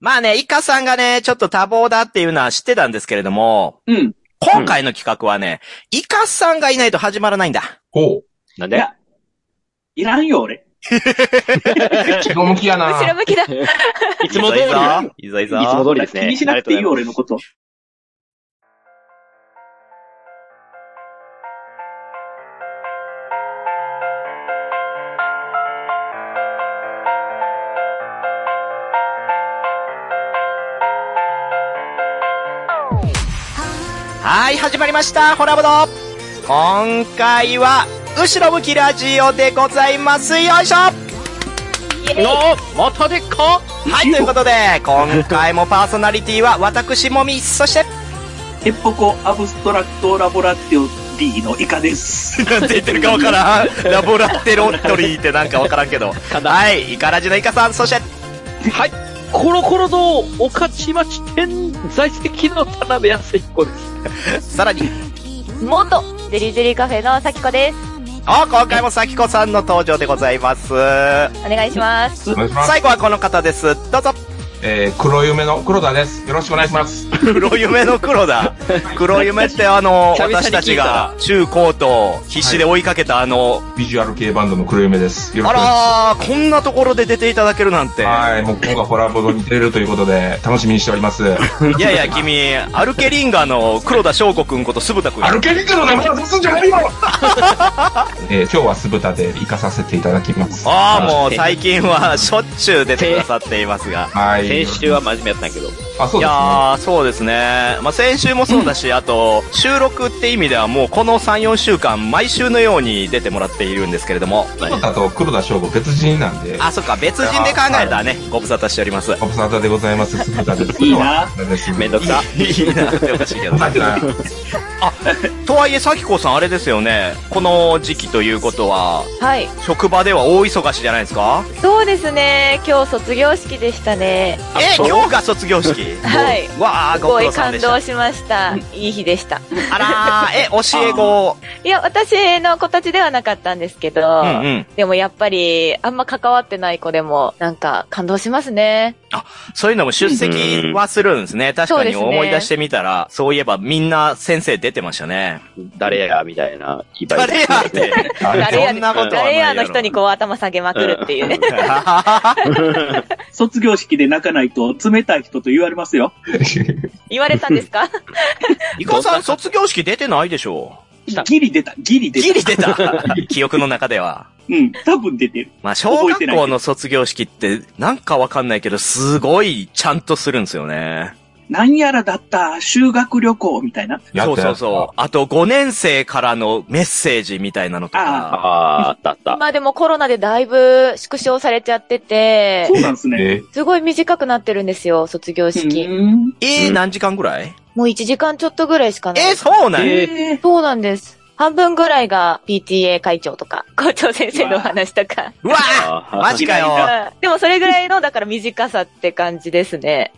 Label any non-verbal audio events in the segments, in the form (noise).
まあね、イカさんがね、ちょっと多忙だっていうのは知ってたんですけれども、うん。今回の企画はね、イカさんがいないと始まらないんだ。ほなんで？いや、いらんよ、俺。う。後ろ向きやな。後ろ向きだ。(laughs) いつも通り。いいぞいいぞいいぞ。いつも通りですね。気にしなくていいよ、あ俺のこと。はい、始まりました、ホラボド今回は、後ろ向きラジオでございます。よいしょの、またでっかはい、ということで、今回もパーソナリティは私もみ、そして、ヘッポコアブストラクトラボラティオ D のイカです。なんて言ってるかわからん。ラボラテロットリーってなんかわからんけど。はい、イカラジのイカさん、そして、はい。コロコロ堂、御徒町店在籍の田辺康彦です。さらに、元ゼリーゼリーカフェのさきこです。あ、今回もさきこさんの登場でございます。お願いします。最後はこの方です。どうぞ。えー、黒夢の黒田です。よろしくお願いします。黒夢の黒だ。黒夢ってあの、(laughs) 私たちが中高と必死で追いかけたあの、ビジュアル系バンドの黒夢です。よろしあくお願いしまらー、こんなところで出ていただけるなんて。す。はい、もう今回ホラボドに出れるということで、楽しみにしております。(laughs) いやいや、君、アルケリンガの黒田翔子くんこと酢豚くん。アルケリックの名前を出すんじゃないよ (laughs) えー、今日は酢豚で行かさせていただきます。ああ、もう最近はしょっちゅう出てくださっていますが。はい。先週は真面目やったんやけど。あ、そうですね。いやー、そうですね。まあ、先週もそうだし、あと、収録って意味ではもうこの3、4週間、毎週のように出てもらっているんですけれども。黒田と黒田翔吾別人なんで、あ、そっか、別人で考えたらね、ご無沙汰しております。ご無沙汰でございます。酢豚です。いいなめんどくさ。いいなってほしいけどね。とはいえ、さきこさんあれですよね。この時期ということは、はい。職場では大忙しじゃないですか？そうですね。今日卒業式でしたね。え、今日が卒業式？はい。わあ、すご苦労さん感でした。動しました。いい日でした。あらー、え、教え子。いや、私の子たちではなかったんですけど、うんうん。でもやっぱり、あんま関わってない子でも、なんか感動しますね。そういうのも出席はするんですね。確かに思い出してみたら、そういえばみんな先生出てましたね。誰や、みたいな。誰やって。誰やそんなこと誰やの人にこう頭下げまくるっていうね。(laughs) 卒業式で泣かないと冷たい人と言われますよ。(laughs) 言われたんですか？(laughs) イカさん卒業式出てないでしょしたギリ出た、ギリ出た。ギリ出た。(laughs) 記憶の中では。うん、多分出てる。まあ、小学校の卒業式って、なんかわかんないけど、すごいちゃんとするんですよね。なんやらだった、修学旅行みたいな。そうそうそう。あと、5年生からのメッセージみたいなのとか。あー、あったあった。まあでもコロナでだいぶ縮小されちゃっててそ、うなんですね。え？すごい短くなってるんですよ、卒業式。うんえー、うん何時間ぐらい？もう1時間ちょっとぐらいしかない。えー、そうなん？ええーそうなんです。半分ぐらいが PTA 会長とか、(laughs) 校長先生のお話とか。うわマジかよ。うんでもそれぐらいの、だから短さって感じですね。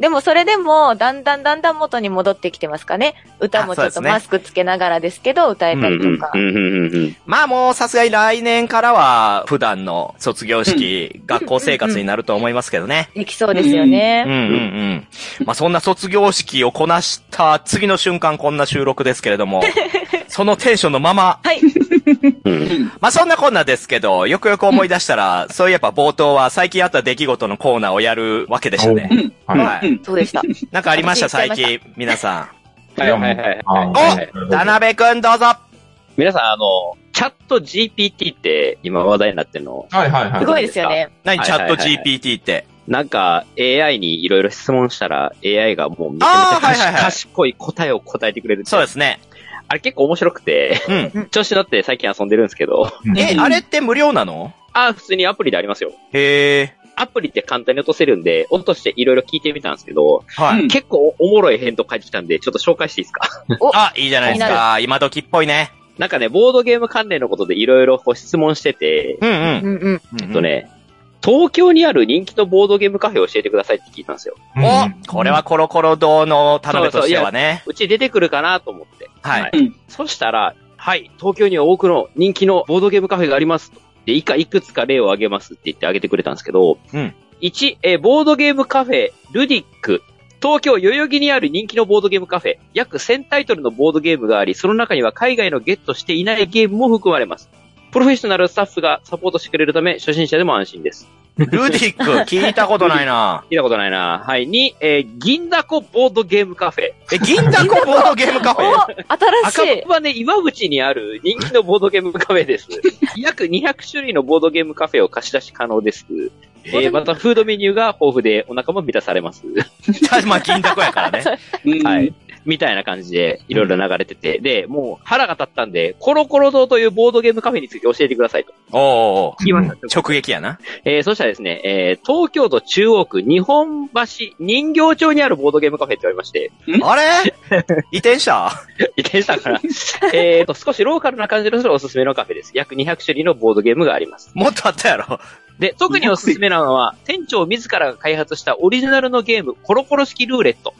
でもそれでも、だんだんだんだん元に戻ってきてますかね。歌もちょっとマスクつけながらですけど、歌えたりとかう。んうんうんうんうんまあもうさすがに来年からは普段の卒業式、学校生活になると思いますけどね。できそうですようんうんね。うん。まあそんな卒業式をこなした次の瞬間こんな収録ですけれども、(laughs) そのテンションのまま、はい。うんまあそんなこんなですけど、よくよく思い出したら、そういえば冒頭は最近あった出来事のコーナーをやるわけでしたね。うん。はい。そうでした。なんかありました？最近、皆さはいはいはいはいあはいはい。ん。田辺くんどうぞ皆さん、あの、チャット GPT って今話題になってるの、はいはいはい。すごいですよね。何チャットはいはいはい GPT って？なんか AI にいろいろ質問したら AI がもうめちゃめちゃはいはいはい賢い答えを答えてくれるそうですね。あれ結構面白くて、うん。調子乗って最近遊んでるんですけど、うんえ、あれって無料なの？あー普通にアプリでありますよ。へえ。アプリって簡単に落とせるんで、落としていろいろ聞いてみたんですけど、はい。うん結構おもろい返答返ってきたんで、ちょっと紹介していいですか？(laughs) あ、いいじゃないですか。今時っぽいね。なんかね、ボードゲーム関連のことでいろいろ質問してて、うんうん。うんうん。ええっと。ね、東京にある人気のボードゲームカフェを教えてくださいって聞いたんですよ。うんおこれはコロコロ堂の田辺としてはね。うち出てくるかなと思って。はい。うんそしたら、はい、東京には多くの人気のボードゲームカフェがありますと。で、以下いくつか例を挙げますって言って挙げてくれたんですけど、うん1、えーボードゲームカフェ、ルディック。東京代々木にある人気のボードゲームカフェ。約1000タイトルのボードゲームがあり、その中には海外のゲットしていないゲームも含まれます。プロフェッショナルスタッフがサポートしてくれるため、初心者でも安心です。ルディック、聞いたことないな。(laughs) 聞いたことないな。はい。2、えー銀だこボードゲームカフェ。え、銀だこボードゲームカフェ？お新赤しい。羽今口にある人気のボードゲームカフェです。(laughs) 約200種類のボードゲームカフェを貸し出し可能です。えーまた、フードメニューが豊富でお腹も満たされます。(laughs) まあ、銀だこやからね。うんはい。みたいな感じで、いろいろ流れてて、で、もう腹が立ったんで、コロコロ堂というボードゲームカフェについて教えてくださいと。おうお聞きました。直撃やな。えーそしたらですね、えー東京都中央区日本橋人形町にあるボードゲームカフェって言われまして、あれ？(laughs) 移転した？(laughs) 移転したから、えーと、少しローカルな感じのするおすすめのカフェです。約200種類のボードゲームがあります。もっとあったやろ。で、特におすすめなのは、店長自らが開発したオリジナルのゲーム、コロコロ式ルーレット。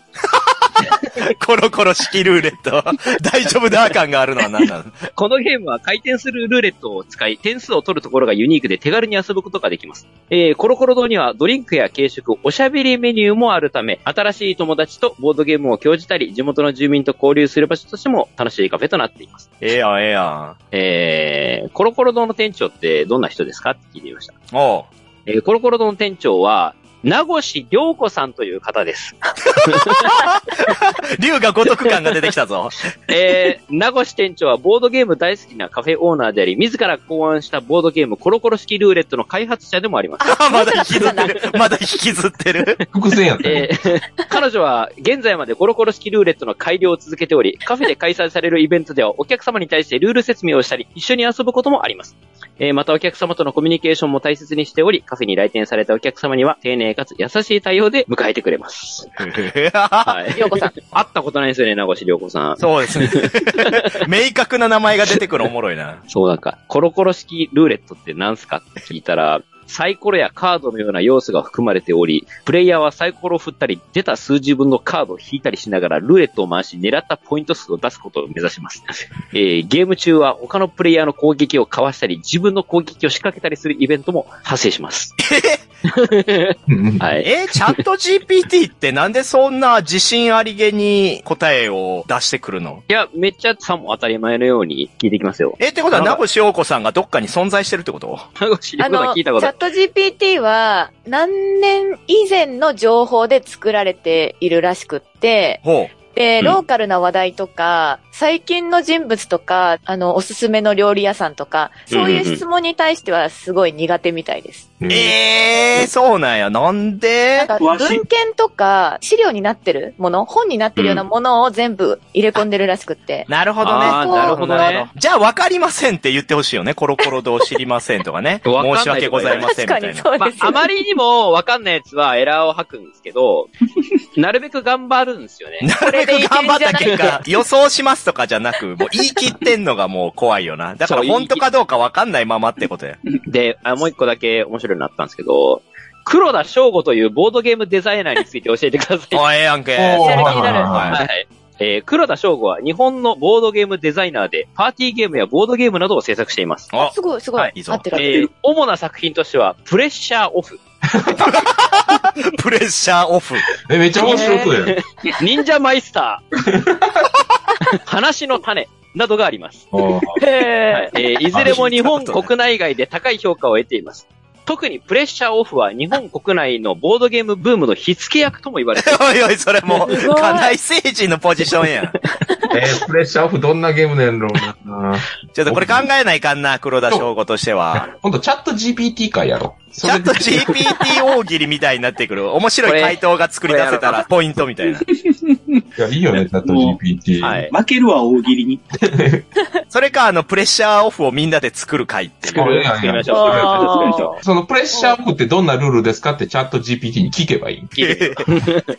(laughs) コロコロ式ルーレット。大丈夫だ感があるのは何なの？このゲームは回転するルーレットを使い、点数を取るところがユニークで手軽に遊ぶことができます。えー、コロコロ堂にはドリンクや軽食、おしゃべりメニューもあるため、新しい友達とボードゲームを興じたり、地元の住民と交流する場所としても楽しいカフェとなっています。ええやん、ええやえー、コロコロ堂の店長ってどんな人ですか？って聞いてみました。ん。おう。えー、コロコロ堂の店長は、名越良子さんという方です。(laughs) 竜が如く感が出てきたぞ。(laughs) えー、名越店長はボードゲーム大好きなカフェオーナーであり、自ら考案したボードゲームコロコロ式ルーレットの開発者でもあります。あ、(laughs) まだ引きずってる。まだ引きずってる。伏線やったね。えー彼女は現在までコロコロ式ルーレットの改良を続けており、カフェで開催されるイベントではお客様に対してルール説明をしたり、一緒に遊ぶこともあります。えーまたお客様とのコミュニケーションも大切にしており、カフェに来店されたお客様には丁寧かつ優しい対応で迎えてくれます。はい。りょうこさん。会ったことないですよね、名越良子さん。そうですね。(laughs) 明確な名前が出てくるおもろいな。そうなんか、コロコロ式ルーレットって何すかって聞いたら、サイコロやカードのような要素が含まれており、プレイヤーはサイコロを振ったり、出た数字分のカードを引いたりしながら、ルーレットを回し、狙ったポイント数を出すことを目指します。(laughs) えーゲーム中は他のプレイヤーの攻撃をかわしたり、自分の攻撃を仕掛けたりするイベントも発生します。うんはい。え、チャット GPT ってなんでそんな自信ありげに答えを出してくるの？いや、めっちゃさも当たり前のように聞いてきますよ。え、ってことは名越陽子さんがどっかに存在してるってこと？名越良あ子さん聞いたことあるット GPT は何年以前の情報で作られているらしくって、ほう。で、うんローカルな話題とか、最近の人物とか、あの、おすすめの料理屋さんとか、そういう質問に対してはすごい苦手みたいです。ええー、そうなんや。なんなんでか、文献とか、資料になってるもの、本になってるようなものを全部入れ込んでるらしくって。なるほどね。なるほどね。じゃあ分かりませんって言ってほしいよね。コロコロ堂知りませんとかね。申し訳ございません確かにみたいな。まあ、そうですよ、あまりにもわかんないやつはエラーを吐くんですけど、(laughs) なるべく頑張るんですよね。なるべく頑張った結果、予想しますとかじゃなく、もう言い切ってんのがもう怖いよな。だから本当かどうか分かんないままってことや。で、あもう一個だけ面白いのあったんですけど、黒田翔吾というボードゲームデザイナーについて教えてください。おい、ええやんけ。やる気になるはい。えー黒田翔吾は日本のボードゲームデザイナーで、パーティーゲームやボードゲームなどを制作しています。おすごい、すごい。はいいいぞ合ってるえーる。主な作品としては、プレッシャーオフ、(laughs) プレッシャーオフ。え、めっちゃ面白そうやん。忍者マイスター、話の種などがあります。あーはいえーいずれも日本国内外で高い評価を得ています。特にプレッシャーオフは日本国内のボードゲームブームの火付け役とも言われています。(laughs) おいおい、それもう、すごい家内政治のポジションやん。(laughs) えープレッシャーオフどんなゲームなんやろうな。(laughs) ちょっとこれ考えないかんな、黒田翔吾としては。今度チャット GPT 会やろ。チャット GPT 大喜利みたいになってくる。面白い回答が作り出せたら、ポイントみたいな。いや、いいよね、チャット GPT。はい。負けるわ、大喜利に。(laughs) それか、あの、プレッシャーオフをみんなで作る回っていう。作る作りましょう。作りましょう。作りましょそのプレッシャーオフってどんなルールですかってチャット GPT に聞けばいい。(laughs)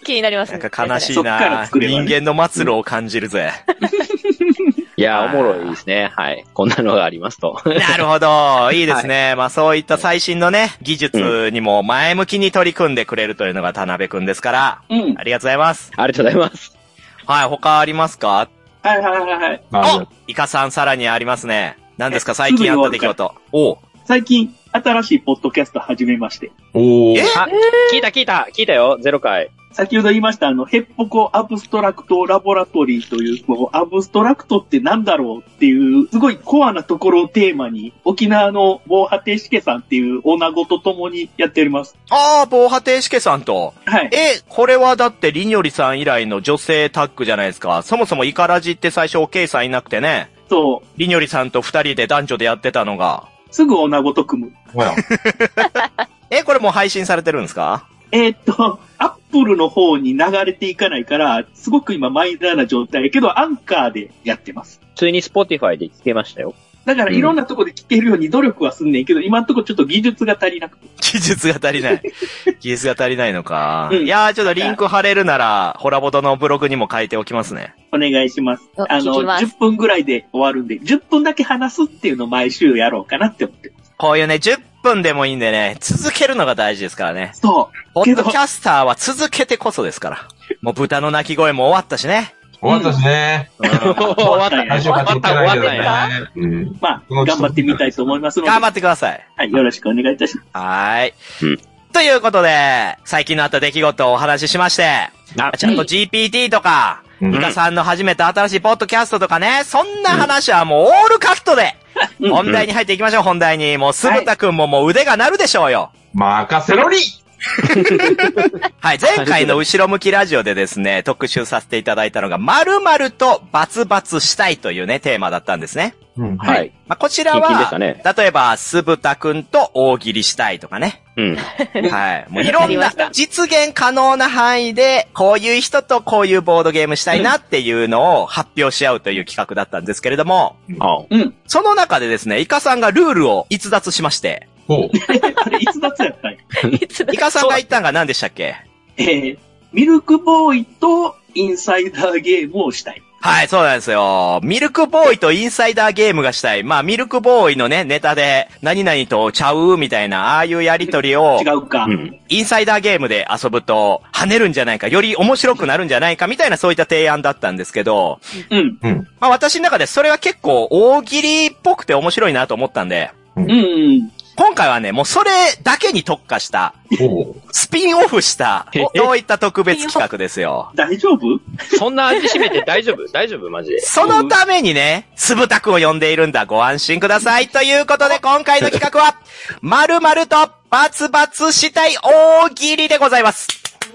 気になりますね。なんか悲しいな人間の末路を感じるぜ。(laughs) いやー、おもろいですね。はい。こんなのがありますと。なるほど。(laughs) いいですね。まあそういった最新のね、技術にも前向きに取り組んでくれるというのが田辺くんですから、うん。ありがとうございます。ありがとうございます。はい、他ありますか？はいはいはいはい。あおイカさんさらにありますね。何ですか？最近あった出来事。おう最近、新しいポッドキャスト始めまして。おー。えあ、聞いた聞いた聞いたよ、ゼロ回。先ほど言いました、あの、ヘッポコアブストラクトラボラトリーという、こう、アブストラクトってなんだろうっていう、すごいコアなところをテーマに、沖縄の防波堤しけさんっていう女子と共にやっております。ああ、防波堤しけさんと。はい。え、これはだってりにょりさん以来の女性タッグじゃないですか。そもそもイカラジって最初おけいさんいなくてね。そう、りにょりさんと二人で男女でやってたのが。すぐ女子と組む。(laughs) え、これもう配信されてるんですか？えーっと、 Apple の方に流れていかないから、すごく今マイナーな状態やけど、アンカーでやってます。普通に Spotify で聞けましたよ。だからいろんなとこで聞けるように努力はすんねんけど、今んとこちょっと技術が足りなくて。技術が足りない。(laughs) 技術が足りないのか。うんいやー、ちょっとリンク貼れるなら、ホラボトのブログにも書いておきますね。お願いします。おあの、聞きます10分ぐらいで終わるんで、10分だけ話すっていうのを毎週やろうかなって思ってます。こういうね、10分でもいいんでね、続けるのが大事ですからね。そう。ポッドキャスターは続けてこそですから。もう豚の鳴き声も終わったしね。終わったしね。終わった終最初から撮ってないけど終わね。うん。まあ、頑張ってみたいと思いますので、頑張ってください。はい、よろしくお願いいたします。はーい。うんということで、最近のあった出来事をお話ししまして、あちゃんと GPT とか、うんイカさんの始めた新しいポッドキャストとかね、そんな話はもうオールカットで、うん本題に入っていきましょう、本題に。もう、すぶたくんももう腕が鳴るでしょうよ。任せろり (laughs) はい、前回の後ろ向きラジオでですね、特集させていただいたのが、〇〇とバツバツしたいというね、テーマだったんですね。うん。はいはい。まあ、こちらは、たね例えば、すぶたくんと大喜利したいとかね。うん。(laughs) はい。もういろんな実現可能な範囲で、こういう人とこういうボードゲームしたいなっていうのを発表し合うという企画だったんですけれども、あうん。その中でですね、イカさんがルールを逸脱しまして、ほう。(laughs) あれ、いつ脱やったん (laughs) イカさんが言ったんが何でしたっけ？えー、ミルクボーイとインサイダーゲームをしたい。はい、そうなんですよ。ミルクボーイとインサイダーゲームがしたい。まあ、ミルクボーイのね、ネタで、何々とちゃうみたいな、ああいうやりとりを違、うか。うん。インサイダーゲームで遊ぶと、跳ねるんじゃないか、より面白くなるんじゃないか、みたいなそういった提案だったんですけど、うん。うん。まあ私の中でそれは結構大喜利っぽくて面白いなと思ったんで、うんうん。今回はね、もうそれだけに特化した。スピンオフした、えそういった特別企画ですよ。大丈夫？そんな味しめて大丈夫？大丈夫？マジで。そのためにね、つぶたくを呼んでいるんだ。ご安心ください。ということで、今回の企画は、〇〇とバツバツしたい大喜利でございます。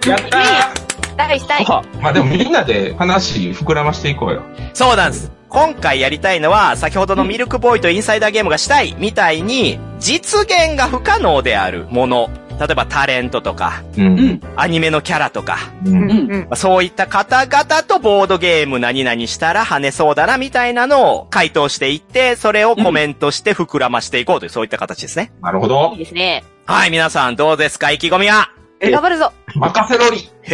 やったしたいしたい。まあでもみんなで話膨らましていこうよ。そうなんです。今回やりたいのは、先ほどのミルクボーイとインサイダーゲームがしたいみたいに、実現が不可能であるもの。例えばタレントとか、う。うんん。アニメのキャラとか、う。うんそういった方々とボードゲーム何々したら跳ねそうだなみたいなのを回答していって、それをコメントして膨らましていこうという、そういった形ですね。いなるほどい。ですね。はい、皆さんどうですか？意気込みは？え頑張るぞ。任せろり (laughs)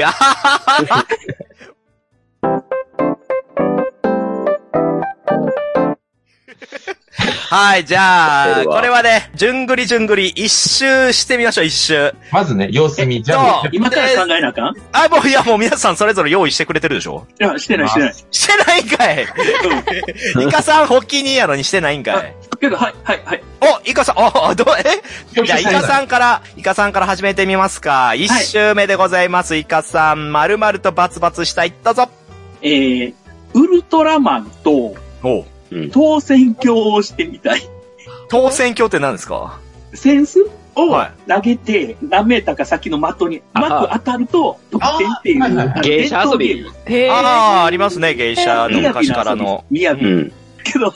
はい、じゃあ、これはね、じゅんぐりじゅんぐり一周してみましょう、一周。まずね、様子見、じゃあ、今から考えなあかん？いあ、もう、いや、もう皆さんそれぞれ用意してくれてるでしょ？や、してないしてない。してないんかいイカさん発起人やのにしてないんかいけど、はい、はい、はい。お、イカさん、お、どう、え？じゃあ、イカさんから、イカさんから始めてみますか。一周目でございます。イカさん、まるまるとバツバツしたい。どうぞ。えー、ウルトラマンとおうん。当選鏡をしてみたい。当選鏡って何ですか？センスをは投げて、何メーターか先の的にうあまく当たると得点っていう。芸者遊びああ、ありますね、芸者の昔からの。みやび。うん。けど、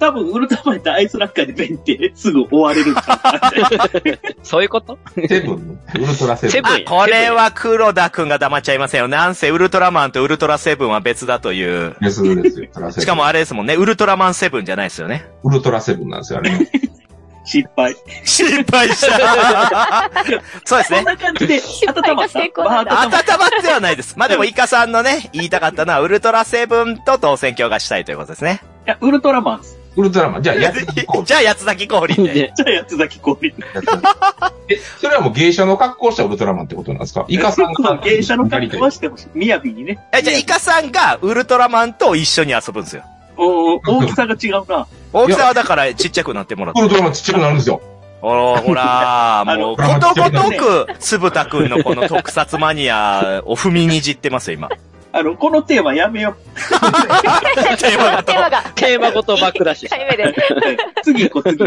多分、ウルトラマンってアイスラッカーでベンってすぐ終われるんちゃうかな (laughs) そういうこと？セブン、ウルトラセブン。セブンあ、これは黒田くんが黙っちゃいませんよ。なんせウルトラマンとウルトラセブンは別だという。ですですよ。しかもあれですもんね、ウルトラマンセブンじゃないですよね。ウルトラセブンなんですよ、あれ。(laughs) 失敗。心配した。(laughs) そうですねこん。な感じで、温まった。温まってはないです。まあでも、イカさんのね、言いたかったのは、ウルトラセブンと当選鏡がしたいということですね。たいや、ウルトラマンっす。ウルトラマン。じゃあ、やっていこう。じゃあ、八つ咲き氷じゃあ、やつ崎氷。やってみよう (laughs) え、それはもう芸者の格好したウルトラマンってことなんですか？イカさんが。芸者の格好はしてほしい。みやびにね。え、じゃあ、イカさんがウルトラマンと一緒に遊ぶんですよ。おー大きさが違うな。大きさはだからちっちゃくなってもらって。ウルトラマンちっちゃくなるんですよ。ほら、ほら、もう、あのことごとく、つぶたくんのこの特撮マニアを踏みにじってますよ、今。あの、このテーマやめよテーマがとテーマが。テーマごとバックダッシュ1回目で。う。次行こう、次。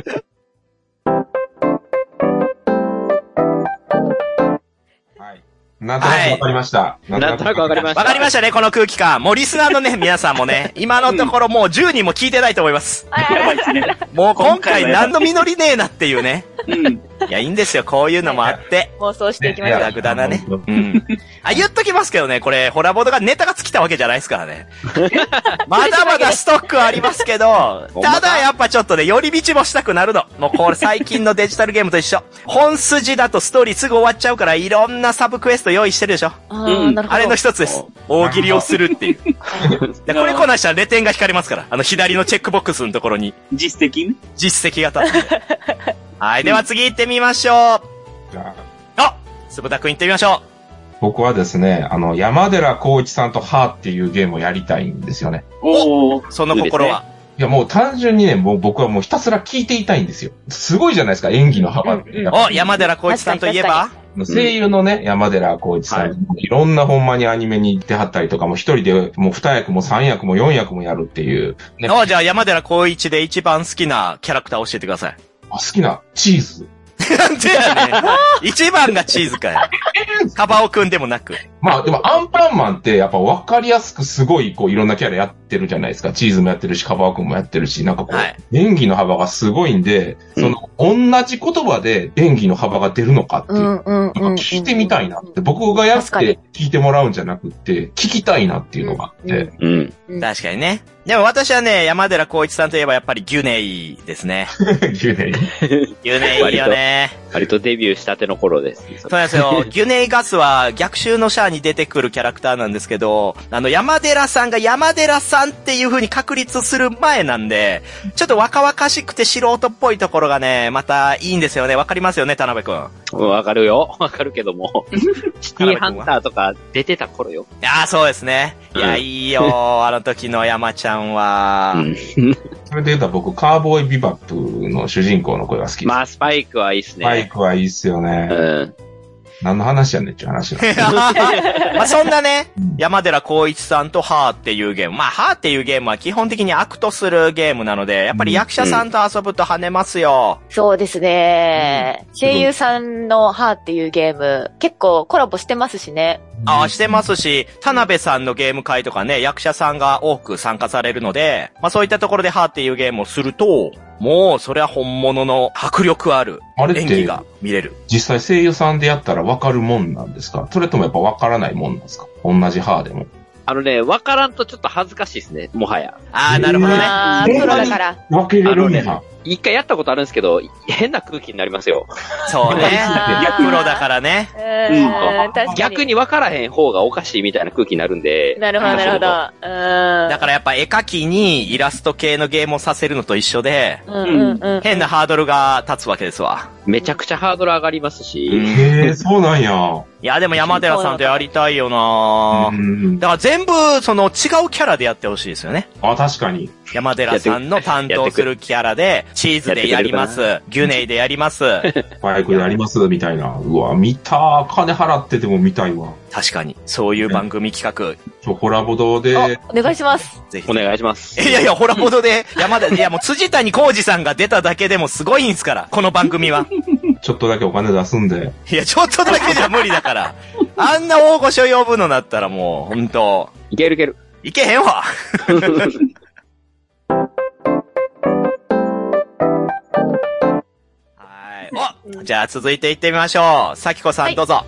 はい。なんとなくわかりました。なんとなくわかりました。わかりましたね、この空気感。もうリスナーのね、(laughs) 皆さんもね、今のところもう10人も聞いてないと思います。やばいですね。もう今回何の実りねえなっていうね。うん。いや、いいんですよ、こういうのもあって。妄想していきましょう。グダグダなね。うん。あ、言っときますけどね、これ、ホラボードがネタが尽きたわけじゃないですからね。(laughs) まだまだストックはありますけど、ただやっぱちょっとね、寄り道もしたくなるの。もうこれ最近のデジタルゲームと一緒。(laughs) 本筋だとストーリーすぐ終わっちゃうから、いろんなサブクエスト用意してるでしょ。あーなるほど。あれの一つです。大喜利をするっていう。(laughs) でこれこなしたらレ点が光りますから。あの左のチェックボックスのところに実績ね。実績が立って。はい、では次行ってみましょう。じゃああつぶたくん行ってみましょ僕はですね、あの、山寺孝一さんとハーっていうゲームをやりたいんですよね。おー。う。その心は？いや、もう単純にね、もう僕はもうひたすら聞いていたいんですよ。すごいじゃないですか、演技の幅っお、山寺孝一さんといえば？声優のね、山寺孝一さん、、はいろんなほんまにアニメに出はったりとか、もう一人でもう二役も三役も四役もやるっていう、ね、お、じゃあ山寺孝一で一番好きなキャラクター教えてください。好きなチーズ。なんでやねん。一番がチーズかよ。カバオくんでもなく。まあでもアンパンマンってやっぱ分かりやすくすごいこういろんなキャラやってるじゃないですか。チーズもやってるし、カバー君もやってるし、なんかこう、はい演技の幅がすごいんで、その、同じ言葉で演技の幅が出るのかっていうう。んうんうんうん。聞いてみたいなって。僕がやっ確かにて聞いてもらうんじゃなくって、聞きたいなっていうのがあって。うん。うん確かにね。でも私はね、山寺孝一さんといえばやっぱりギュネイですね。言うね。ギュネイいいよね。割とデビューしたての頃です。そうなんですよ。ギュネイガスは逆襲のシャアに出てくるキャラクターなんですけど、あの、山寺さんが山寺さんっていう風に確立する前なんで、ちょっと若々しくて素人っぽいところがね、またいいんですよね。わかりますよね、田辺くん。うんわかるよ。わかるけども。シティハンターとか出てた頃よ。いやー、そうですね。いや、うんいいよあの時の山ちゃんは。うん。それで言うと僕、カウボーイビバップの主人公の声が好きです。まあ、スパイクはいいっすね。スパイクはいいっすよね。うん。何の話やねんっていう話な (laughs) まあそんなねうん、山寺孝一さんとハーっていうゲーム。まあ、ハーっていうゲームは基本的にアクトするゲームなので、やっぱり役者さんと遊ぶと跳ねますよ。そうですね。声優さんのハーっていうゲーム、結構コラボしてますしね。ああ、してますし、田辺さんのゲーム会とかね、役者さんが多く参加されるので、まあそういったところでハーっていうゲームをすると、もう、それは本物の迫力ある演技が見れる。実際声優さんでやったら分かるもんなんですか？それともやっぱ分からないもんなんですか？同じ歯でも。あのね、わからんとちょっと恥ずかしいですね。もはや。ああ、なるほどね。あー、プロだから。分けれるんあや。一回やったことあるんですけど、変な空気になりますよ。そうね。(laughs) プロだからね。うん、確かに。逆に分からへん方がおかしいみたいな空気になるんで。なるほど、なるほど。うん。だからやっぱ絵描きにイラスト系のゲームをさせるのと一緒で。変なハードルが立つわけですわ。めちゃくちゃハードル上がりますし。へえ、そうなんや。いや、でも山寺さんとやりたいよなうんだから全部、その違うキャラでやってほしいですよね。あ、確かに。山寺さんの担当するキャラで、チーズでやります。ギュネイでやります。バイクでありますみたいな。うわ、見た。金払ってても見たいわ。確かに。そういう番組企画、ちょ、ホラボドで、お願いします。ぜひお。願いします。いやいや、ホラボドで、山田、いやもう辻谷浩二さんが出ただけでもすごいんですから、この番組は。ちょっとだけお金出すんで。いや、ちょっとだけじゃ無理だから。あんな大御所呼ぶのだったらもう、ほんと、いけるいける。いけへんわ。(laughs) はい。おじゃあ続いて行ってみましょう。さきこさんどうぞ。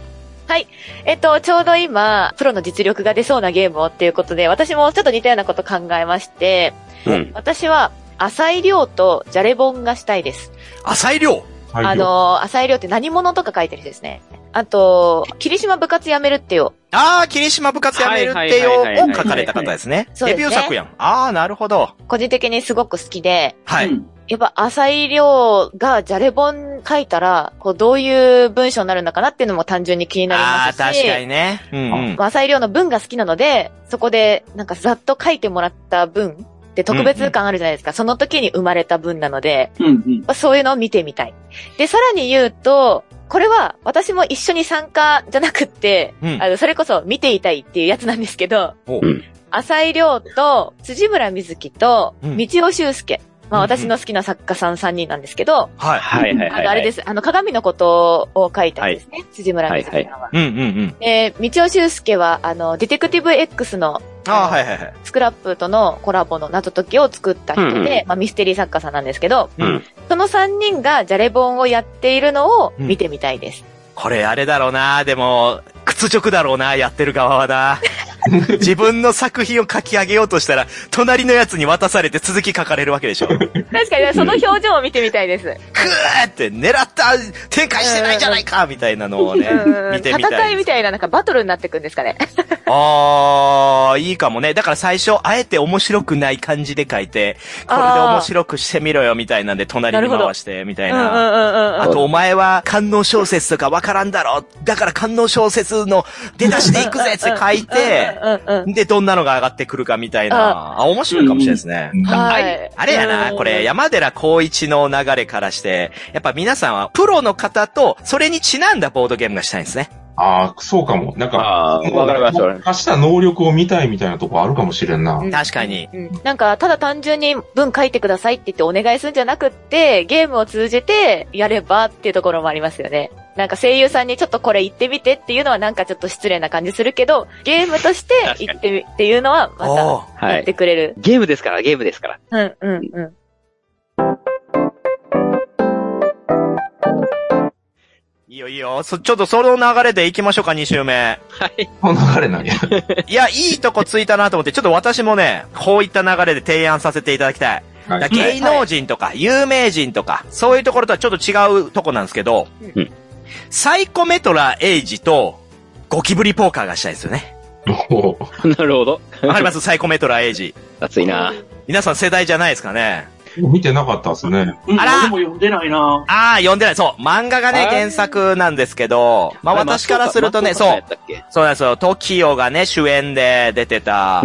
はい。えっと、ちょうど今、プロの実力が出そうなゲームをっていうことで、私もちょっと似たようなこと考えまして、うん。私は、浅井亮とジャレボンがしたいです。浅井亮？はいあ、の、浅井亮って何者とか書いてる人ですね。あと、霧島部活やめるってよ。あー、霧島部活やめるってよを書かれた方ですね。デビュー作やん。あー、なるほど。個人的にすごく好きで、はい。うんやっぱ浅井亮がジャレボン書いたら、こうどういう文章になるのかなっていうのも単純に気になりますし、確かにね。うんうん。まあ浅井亮の文が好きなので、そこでなんかざっと書いてもらった文で、特別感あるじゃないですか。その時に生まれた分なので、うんうん。まあそういうのを見てみたい。で、さらに言うと、これは私も一緒に参加じゃなくって、うんあの、それこそ見ていたいっていうやつなんですけど、おうん浅井亮と辻村瑞希とうん道尾修介。まあうんうん私の好きな作家さん3人なんですけど、はい。はいはいはい。。あの、あれですす。あの、鏡のことを書いたんですね。辻村瑞希さんは。うんうんうん。で、道尾修介は、あの、ディテクティブ X の、ああ、はいはいはい。スクラップとのコラボの謎解きを作った人で、うんうんまあミステリー作家さんなんですけど、うん。その3人がジャレボンをやっているのを見てみたいです。これあれだろうな、でも、屈辱だろうな、やってる側はな。(laughs) 自分の作品を書き上げようとしたら、隣のやつに渡されて続き書かれるわけでしょ。く確かに、その表情を見てみたいです。ーって、狙った展開してないじゃないかみたいなのをねうん、見てみたい。戦いみたいな、なんかバトルになってくんですかね。(laughs) あー、いいかもね。だから最初、あえて面白くない感じで書いて、これで面白くしてみろよ、みたいなんで、隣に回して、みたいな。あと、お前は、観音小説とかわからんだろだから観音小説の出だしでいくぜって書いて、うんうんうんで、どんなのが上がってくるかみたいな。あ、面白いかもしれないですね。うんはい。あれやな、うんこれ、山寺孝一の流れからして、やっぱ皆さんはプロの方と、それにちなんだボードゲームがしたいんですね。ああ、そうかも。なんか、ああ、わかりましたわかりま化した能力を見たいみたいなとこあるかもしれんな。うん確かに。うんなんか、ただ単純に文書いてくださいって言ってお願いするんじゃなくって、ゲームを通じてやればっていうところもありますよね。なんか声優さんにちょっとこれ言ってみてっていうのはなんかちょっと失礼な感じするけど、ゲームとして言ってみっていうのはまたやっはいてくれる。ゲームですから、ゲームですから。うんうんうん。いいよいいよ。そ、ちょっとその流れで行きましょうか、2週目。はい。この流れなんや。(laughs) いや、いいとこついたなと思って、ちょっと私もね、こういった流れで提案させていただきたい。はだから芸能人とか、有名人とか、そういうところとはちょっと違うとこなんですけど、うんサイコメトラエイジと、ゴキブリポーカーがしたいですよね。おー (laughs) なるほど。わかります？サイコメトラエイジ。熱いな。皆さん世代じゃないですかね。見てなかったですね。うん、あら俺も読んでないなああ、読んでない。そう。漫画がね、原作なんですけど、まあ私からするとね、そう。そうなんですよ。TOKIO がね、主演で出てた。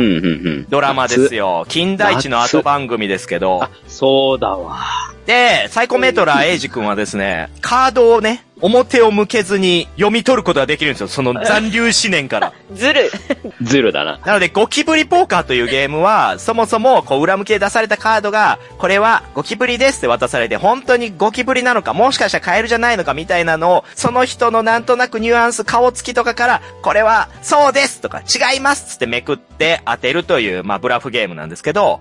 ドラマですよ。金田一の後番組ですけどあ。、そうだわ。で、サイコメトラエイジ君はですね、カードをね、表を向けずに読み取ることができるんですよ。その残留思念から。(laughs) ずる。ズルだな。なので、ゴキブリポーカーというゲームは、そもそも、こう、裏向きで出されたカードが、これはゴキブリですって渡されて、本当にゴキブリなのか、もしかしたらカエルじゃないのかみたいなのを、その人のなんとなくニュアンス、顔つきとかから、これは、そうですとか、違いますっつってめくって当てるという、まあ、ブラフゲームなんですけど、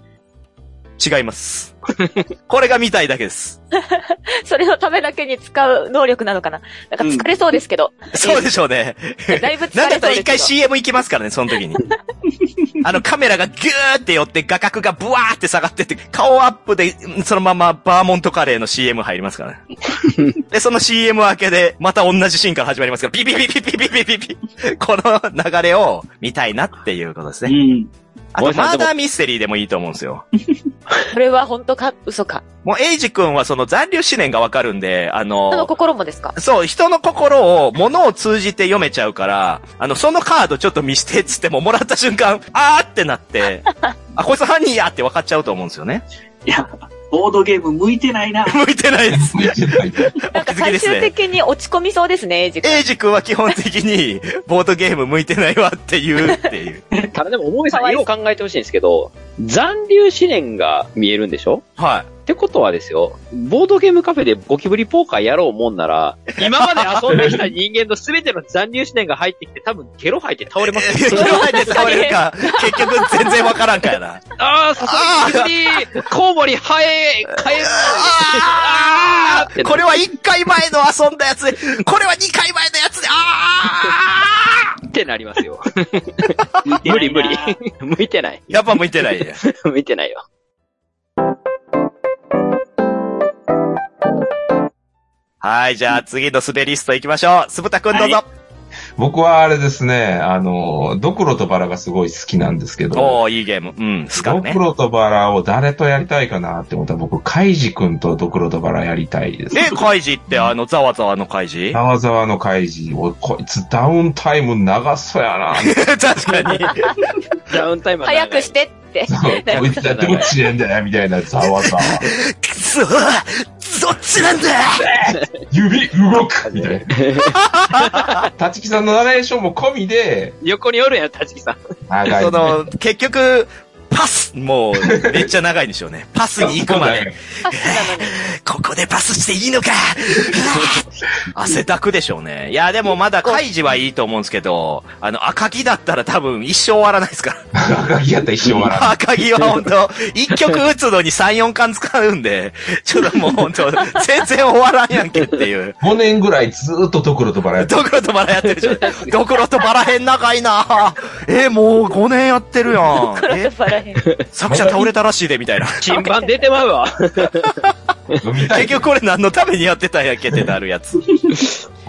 違います。これが見たいだけです。(laughs) それのためだけに使う能力なのかななんか疲れそうですけど。そうでしょうね。(laughs) だいぶ疲なんだったら一回れそうですけど。CM 行きますからね、その時に。(laughs) あのカメラがギューって寄って画角がブワーって下がってって、顔アップでそのままバーモントカレーの CM 入りますからね。で、その CM 明けでまた同じシーンから始まりますから、ビビビビビビビビビこの流れを見たいなっていうことですね。うん。あと、マーダーミステリーでもいいと思うんですよ。(laughs) これは本当か？嘘か。もう、エイジ君はその残留思念がわかるんで、あ人のの、心もですか？そう、人の心を、物を通じて読めちゃうから、あの、そのカードちょっと見してっつっても、もらった瞬間、あーってなって、(laughs) あ、こいつ犯人やって分かっちゃうと思うんですよね。いや、ボードゲーム向いてないな。向いてないです。見 (laughs) てなんか。最終的に落ち込みそうですね、エイジ君。エイジ君は基本的に、(laughs) ボードゲーム向いてないわって言うっていう。ただでも、思いさん、よう考えてほしいんですけど、残留思念が見えるんでしょ？はい。ってことはですよ、ボードゲームカフェでゴキブリポーカーやろうもんなら、(laughs) 今まで遊んできた人間の全ての残留思念が入ってきて、多分ゲロ吐いて倒れますよ。目の前で倒れるか、結局全然わからんかやな。ああ、さすがにゴキブリ、コウモリ、ハエ、カエル、あってーこれは1回前の遊んだやつで、これは2回前のやつで、あーってなりますよ。無 (laughs) 理無理。(laughs) 向いてない。やっぱ向いてないね。向いてないよ。はい、じゃあ次の滑りスト行きましょう。すぶたくんどうぞ。僕はあれですね、あの、ドクロとバラがすごい好きなんですけど、おー、いいゲーム。うん、スカルねドク。ロとバラを誰とやりたいかなって思ったら僕、カイジ君とドクロとバラやりたいです。え、カイジってあの、ざわざわのカイジ？(laughs) ざわざわのカイジ、おいこいつダウンタイム長そうやな。(laughs) 確かに。(laughs) ダウンタイム早くしてって。こいつはどっちなんだよ、みたいなざわざわ。くそどっちなんだ？指動くみたいな。(laughs) 立木さんのナレーションも込みで、横におるやん、立木さん。その、結局、パスもう、めっちゃ長いんでしょうね。(laughs) パスに行くまで。(laughs) ここでパスしていいのか汗だくでしょうね。いや、でもまだカイジはいいと思うんですけど、あの、赤木だったら多分一生終わらないですから。赤木やったら一生笑う。赤木は本当一曲打つのに3、4巻使うんで、ちょっともう本当全然終わらんやんけっていう。5年ぐらいずーっとドクロとバラやってドクロとバラやってるじゃん。ドクロとバラ編長いなえ、もう5年やってるやん。(laughs) え、バラへん。作者倒れたらしいで、みたいな。新版出てまうわ。結。局これ何のためにやってたんやっけってなるやつ。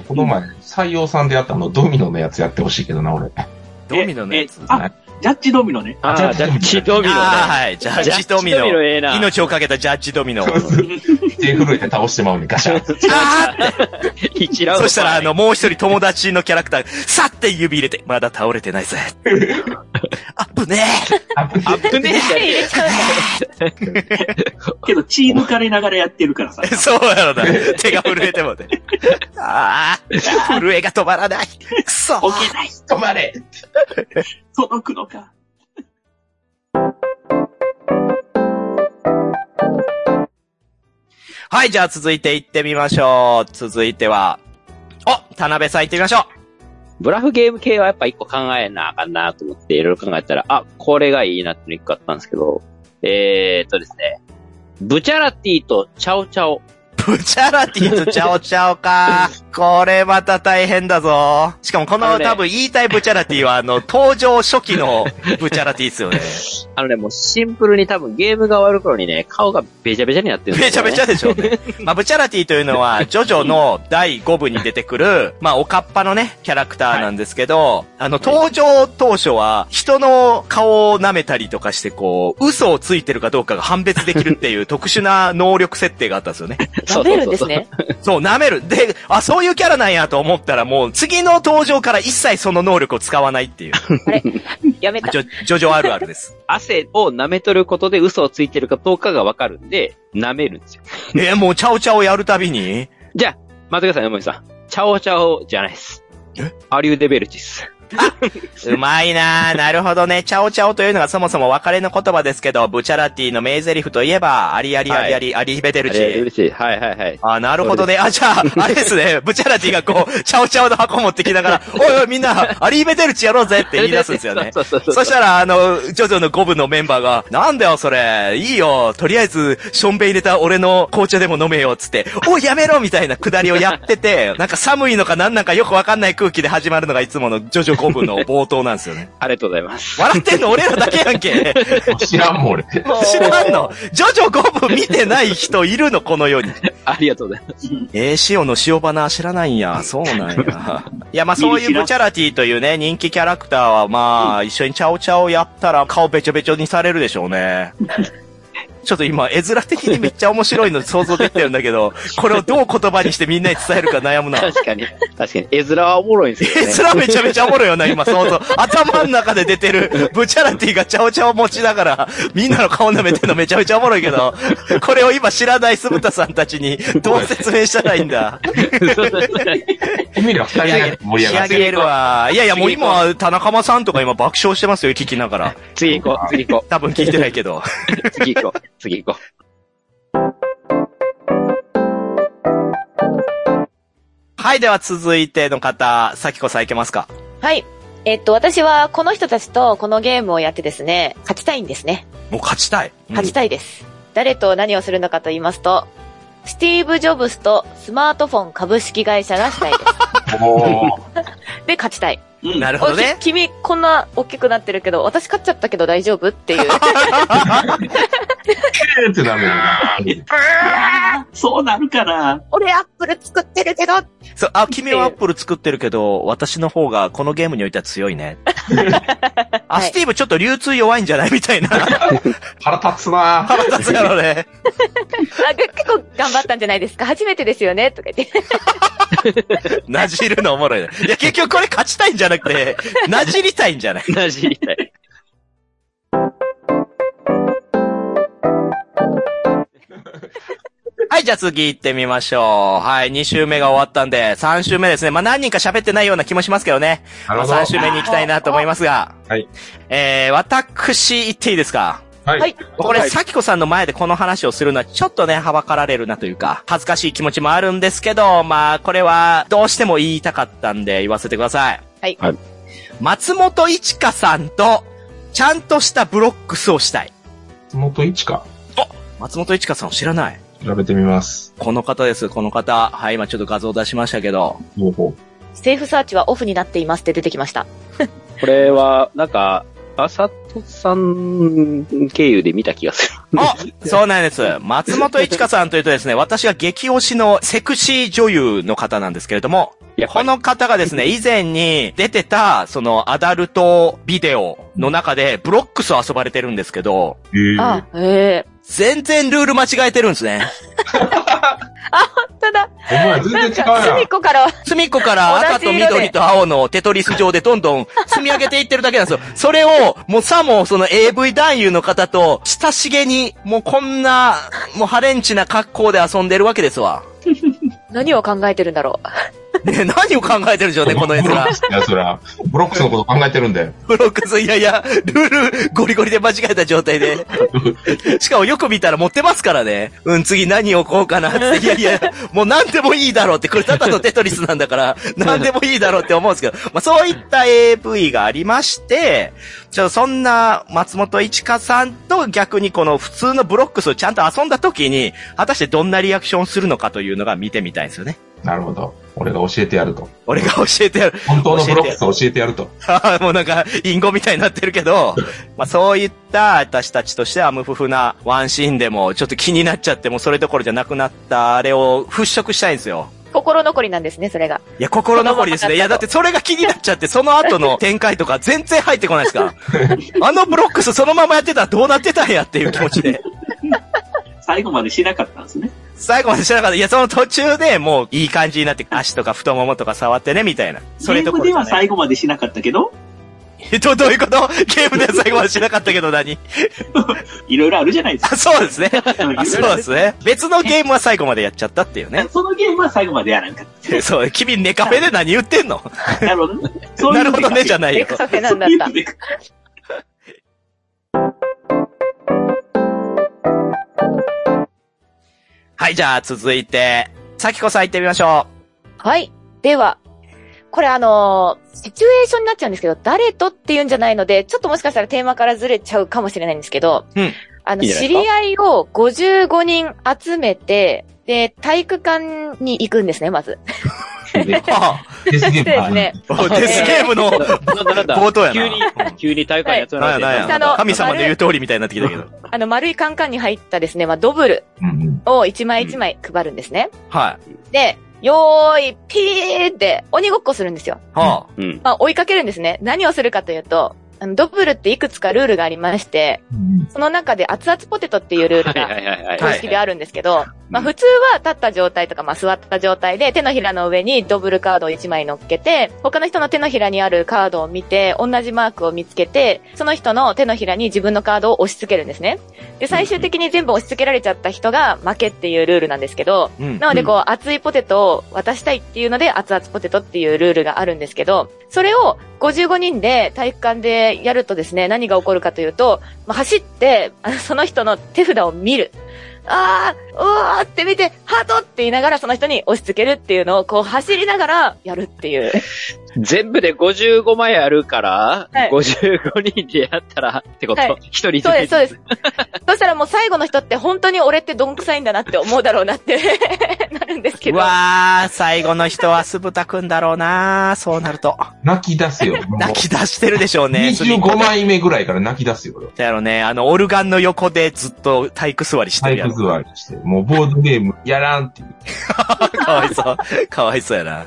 この前、採用さんでやったあの、ドミノのやつやってほしいけどな、俺。ドミノのやつ。あ、ジャッジドミノね。ああ、ジャッジドミノね。はい。ジャッジドミノ。命をかけたジャッジドミノ。手震えて倒してまうガシャン。あ。そしたら、あの、もう一人友達のキャラクター、さって指入れて、まだ倒れてないぜ。あぶねあぶアップね手入れちゃうんだ。(laughs) けど血抜かれながらやってるからさえ。(laughs) そうやろな。手が震えてもね。(laughs) ああ、震えが止まらない。くそ。置けない。止まれ届くのか。はい、じゃあ続いて行ってみましょう。続いては、お、田辺さん行ってみましょブラフゲーム系はやっぱ一個考えなあかんなと思っていろいろ考えたら、あ、これがいいなっての一個あったんですけど、えーっとですね、ブチャラティとチャオチャオ。う。ブチャラティとチャオチャオか。これまた大変だぞ。しかもこのね多分言いたいブチャラティはあの、(laughs) 登場初期のブチャラティですよね。(laughs) あのね、もうシンプルに多分ゲームが終わる頃にね、顔がべちゃべちゃになってるんですよ、ね。めちゃめちゃでしょうね。(laughs) まあ、ブチャラティというのは、ジョジョの第5部に出てくる、まあ、おかっぱのね、キャラクターなんですけど、あの、登場当初は、人の顔を舐めたりとかして、こう、嘘をついてるかどうかが判別できるっていう特殊な能力設定があったんですよね。舐めるんですね。そう、舐める。で、あ、そういうキャラなんやと思ったら、もう、次の登場から一切その能力を使わないっていう、あれやめたジ。ョジョジョあるあるです。汗を舐めとることで嘘をついてるかどうかがわかるんで、舐めるんですよ。えーもう、チャオチャオやるたびに？じゃあ、待ってくださいね、森さん。チャオチャオじゃないです。え？アリューデベルチス。(laughs) うまいなぁ。なるほどね。チャオチャオというのがそもそも別れの言葉ですけど、ブチャラティの名台詞といえば、アリアリアリアリ、アリベデルアリューデベチ。ルチ。はいはいはい。あ、なるほどね。あ、じゃあ、あれですね。(laughs) ブチャラティがこう、チャオチャオの箱持ってきながら、おいおいみんな、アリベデルチやろうぜって言い出すんですよね。そうそうそうそしたら、あの、ジョジョの5部のメンバーが、なんだよ、それ。いいよ。とりあえず、ションベ入れた俺の紅茶でも飲めよ、つって、おい、やめろみたいなくだりをやってて、なんか寒いのかなんなんかよくわかんない空気で始まるのがいつものジョジョ5部の冒頭なんですよね。(laughs) ありがとうございます。笑ってんの俺らだけやんけ。知らんもん、俺。知らんのジョジョ5部見てない人いるのこの世に。ありがとうございます。えー、塩の塩花知らないんや。そうなんや。いや、まあそういうブチャラティというね、人気キャラクターはまあ、一緒にチャオチャオやったら顔べちょべちょにされるでしょうね。ちょっと今、絵面的にめっちゃ面白いの想像できてるんだけど、(laughs) これをどう言葉にしてみんなに伝えるか悩むな。確かに。確かに。絵面はおもろいんですよね。絵面めちゃめちゃおもろいよな、今、想像。頭の中で出てる、ブチャラティがチャオチャオ持ちながら、みんなの顔舐めてるのめちゃめちゃおもろいけど、(laughs) これを今知らない酢豚さんたちに、どう説明したらいいんだ？君ら二人で盛り上がってる。仕上げるわ。いやいや、もう今、田中間さんとか今爆笑してますよ、聞きながら。次行こう、次行こ (laughs) 多分聞いてないけど。う。次行こう、次行こはい、では続いての方、さきこさんいけますか？はい。えっと、私はこの人たちとこのゲームをやってですね、勝ちたいんですね。もう勝ちたい。勝ちたいです。誰と何をするのかと言いますと、スティーブ・ジョブスとスマートフォン株式会社がしたいです。(laughs) (laughs) で勝ちたい。うん。なるほどね君、こんな大きくなってるけど、私勝っちゃったけど大丈夫っていう。えーってなるよね。そうなるかな。俺アップル作ってるけど、そう、あ、君はアップル作ってるけど、私の方がこのゲームにおいては強いね。(laughs) あ、はいスティーブちょっと流通弱いんじゃないみたいな。腹立つな腹立つやろね。(laughs) あ結構頑張ったんじゃないですか？初めてですよね？とか言って。(laughs) なじるのおもろいね。いや、結局これ勝ちたいんじゃなくて、なじりたいんじゃない？なじりたい。はい、じゃあ次行ってみましょう。はい、2週目が終わったんで、3週目ですね。まあ何人か喋ってないような気もしますけどね。まあなるほど。3週目に行きたいなと思いますが。はい。えー、私言っていいですか？はい。はいこれ、はいさきこさんの前でこの話をするのはちょっとね、はばかられるなというか、恥ずかしい気持ちもあるんですけど、まあ、これはどうしても言いたかったんで言わせてください。はいはい松本一花さんと、ちゃんとしたブロックスをしたい。松本いちか。松本いちかさんを知らない調べてみます。この方です、この方。はい、今ちょっと画像出しましたけど。ほうほセーフサーチはオフになっていますって出てきました。(laughs) これは、なんか、あさとさん経由で見た気がする。あそうなんです。松本いちかさんというとですね、私が激推しのセクシー女優の方なんですけれども、やこの方がですね、(laughs) 以前に出てた、そのアダルトビデオの中で、ブロックスを遊ばれてるんですけど。あ、ええ全然ルール間違えてるんですね。ただ、お前全然違うなんか、やん。隅っこから、隅っこから赤と緑と青のテトリス上でどんどん積み上げていってるだけなんですよ。それを、もうさもその AV 男優の方と親しげに、もうこんな、もうハレンチな格好で遊んでるわけですわ。(laughs) 何を考えてるんだろう。ね何を考えてるんでしょうね、この絵面ブロック。スいや、そら、ブロックスのこと考えてるんで。ブロックス、いやいや、ルールゴリゴリで間違えた状態で。(laughs) しかもよく見たら持ってますからね。うん、次何をこうかなって。いやいや、もう何でもいいだろうって、これただのテトリスなんだから、何でもいいだろうって思うんですけど、まあそういった AV がありまして、ちょ、そんな松本一花さんと逆にこの普通のブロックスをちゃんと遊んだ時に、果たしてどんなリアクションをするのかというのが見てみたいんですよね。なるほど。俺が教えてやると。俺が教えてやる。本当のブロックスを教えてやると。あ (laughs) ーもうなんか、隠語みたいになってるけど、(laughs) まあそういった私たちとしては無夫婦なワンシーンでもちょっと気になっちゃってもうそれどころじゃなくなったあれを払拭したいんですよ。心残りなんですね、それが。いや、心残りですね。いや、だってそれが気になっちゃって、その後の展開とか全然入ってこないですか (laughs) あのブロックスそのままやってたらどうなってたんやっていう気持ちで。最後までしなかったんですね。最後まで知らなかった。いや、その途中でもういい感じになって、足とか太ももとか触ってね、みたいな。それゲームでは。最後までしなかったけど、えどどういうこと？ゲームでは最後までしなかったけど (laughs) 何？(laughs) いろいろあるじゃないですか。あそうですね。(laughs) そうですね。別のゲームは最後までやっちゃったっていうね。そのゲームは最後までやらんかっそう、君ネカフェで何言ってんの？た。なるほどね。そういうなるほどね、じゃないよ。エクサフェなんだったはい、じゃあ続いて、さきこさん行ってみましょはい。では、これあのーシチュエーションになっちゃうんですけど、誰とっていうんじゃないので、ちょっともしかしたらテーマからずれちゃうかもしれないんですけど、うんあの、いい知り合いを55人集めて、で、体育館に行くんですね、まず。(laughs) デスゲームですね。あ、デスゲームのなんだなんだ冒頭やな。急に、急に大会やつられてなんやなんやあの神様の言う通りみたいになってきたけど。あの、丸いカンカンに入ったですね、まあ、ドブル。を1枚1枚配るんですね。はで、よーい、ピーって鬼ごっこするんですよ。い。はうん。まあ、追いかけるんですね。何をするかというと、あのドブルっていくつかルールがありまして、うんその中で熱々ポテトっていうルールが。公式であるんですけど、まあ普通は立った状態とか、まあ座った状態で手のひらの上にドブルカードを1枚乗っけて、他の人の手のひらにあるカードを見て、同じマークを見つけて、その人の手のひらに自分のカードを押し付けるんですね。で、最終的に全部押し付けられちゃった人が負けっていうルールなんですけど、い。うん。なのでこう、熱いポテトを渡したいっていうので、熱々ポテトっていうルールがあるんですけど、それを55人で体育館でやるとですね、何が起こるかというと、まあ、走って、その人の手札を見る。ああ、うわーって見て、ハートって言いながらその人に押し付けるっていうのをこう走りながらやるっていう。全部で55枚あるから、はい55人でやったら、ってこと？はい一、人そうです、そうでです。(laughs) そしたらもう最後の人って本当に俺ってどんくさいんだなって思うだろうなって (laughs) なるんですけうど。わー、最後の人は酢豚くんだろうなそうなると。泣き出すよ。(laughs) 泣き出してるでしょうね。25枚目ぐらいから泣き出すよ。だよね。あの、オルガンの横でずっと体育座りしてるやろ体育。座りして。もうボードゲームやらんっていう。かわいそう。かわいそうやな。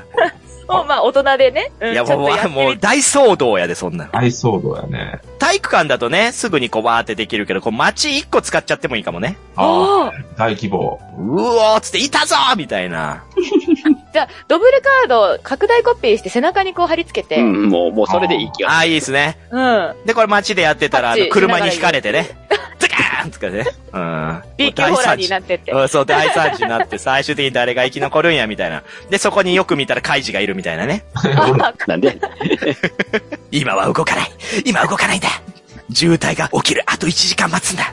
もうまあ大人でね。うんいや、もう、もう大騒動やで、そんなの。大騒動やね。体育館だとね、すぐにこうわーってできるけど、こう街1個使っちゃってもいいかもね。ああ。大規模。うおーっつって、いたぞーみたいな。じゃあ、ドブルカード拡大コピーして背中にこう貼り付けて。ううん。ん、もう、もうそれでいい気が。ああ、いいですね。で、これ街でやってたら、あの、街車に引かれてね。ズカーンつかね。うん。B 級ホラーになってって。うん、そう、大惨事になって、最終的に誰が生き残るんや、みたいな。で、そこによく見たらカイジがいるみたいなね。あ (laughs) なんで (laughs) 今は動かない。今は動かないんだ。渋滞が起きる。あと1時間待つんだ。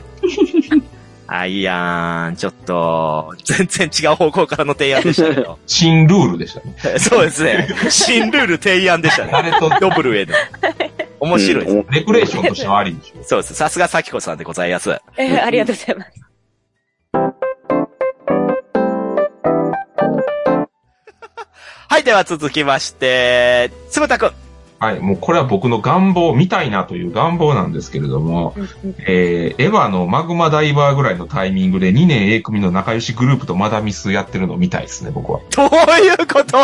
あ、いいやん。ちょっと、(laughs) 全然違う方向からの提案でしたけど。(laughs) 新ルールでしたね。そうですね。新ルール提案でしたね。誰と、ドブルへの。面白いです。うんレクレーションとしてはありでしょ。そうです。さすが咲子さんでございます。えーありがとうございます。はい、では続きまして、つぶたくん。はい。もうこれは僕の願望、見たいなという願望なんですけれども、えー、エヴァのマグマダイバーぐらいのタイミングで2年 A 組の仲良しグループとマダミスやってるのを見たいですね、僕は。どういうこと？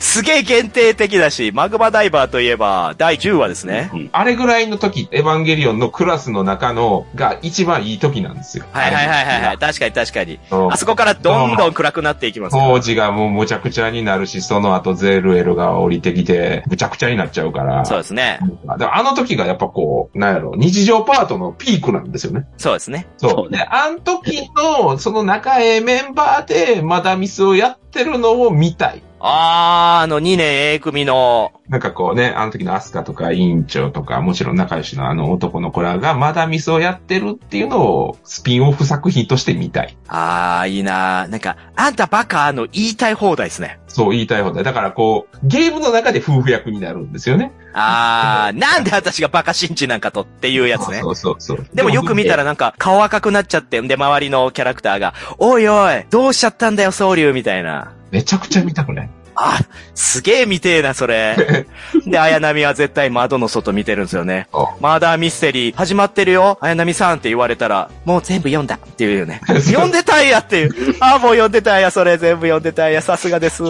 すげえ限定的だし、マグマダイバーといえば、第10話ですね。あれぐらいの時、エヴァンゲリオンのクラスの中のが一番いい時なんですよ。はいはいはいはいはい。確かに確かに。あそこからどんどん暗くなっていきますから。当時がもうむちゃくちゃになるし、その後ゼルエルが降りてきて、むちゃくちゃになっちゃうから。そうですね。でもあの時がやっぱこう、なんやろ、日常パートのピークなんですよね。そうですね。そう。そうねで、あの時の、その仲ええメンバーで、マダミスをやってるのを見たい。あー、あの2年 A 組の、なんかこうね、あの時のアスカとか委員長とか、もちろん仲良しのあの男の子らがマダミスをやってるっていうのをスピンオフ作品として見たい。あー、いいななんか、あんたバカの言いたい放題ですね。そう言いたい放題。だからこう、ゲームの中で夫婦役になるんですよね。あー、なんで私がバカ信じなんかとっていうやつねそ。うそうそう。でもよく見たらなんか顔赤くなっちゃってんで、周りのキャラクターが、おいおい、どうしちゃったんだよ、総流みたいな。めちゃくちゃ見たくない？あ、すげえ見てえな、それ。(laughs) で、綾波は絶対窓の外見てるんですよね。マーダーミステリー始まってるよ、綾波さんって言われたら、もう全部読んだって言うよね。(laughs) 読んでたんやっていう。あ、もう読んでたんや、それ全部読んでたんや、さすがです。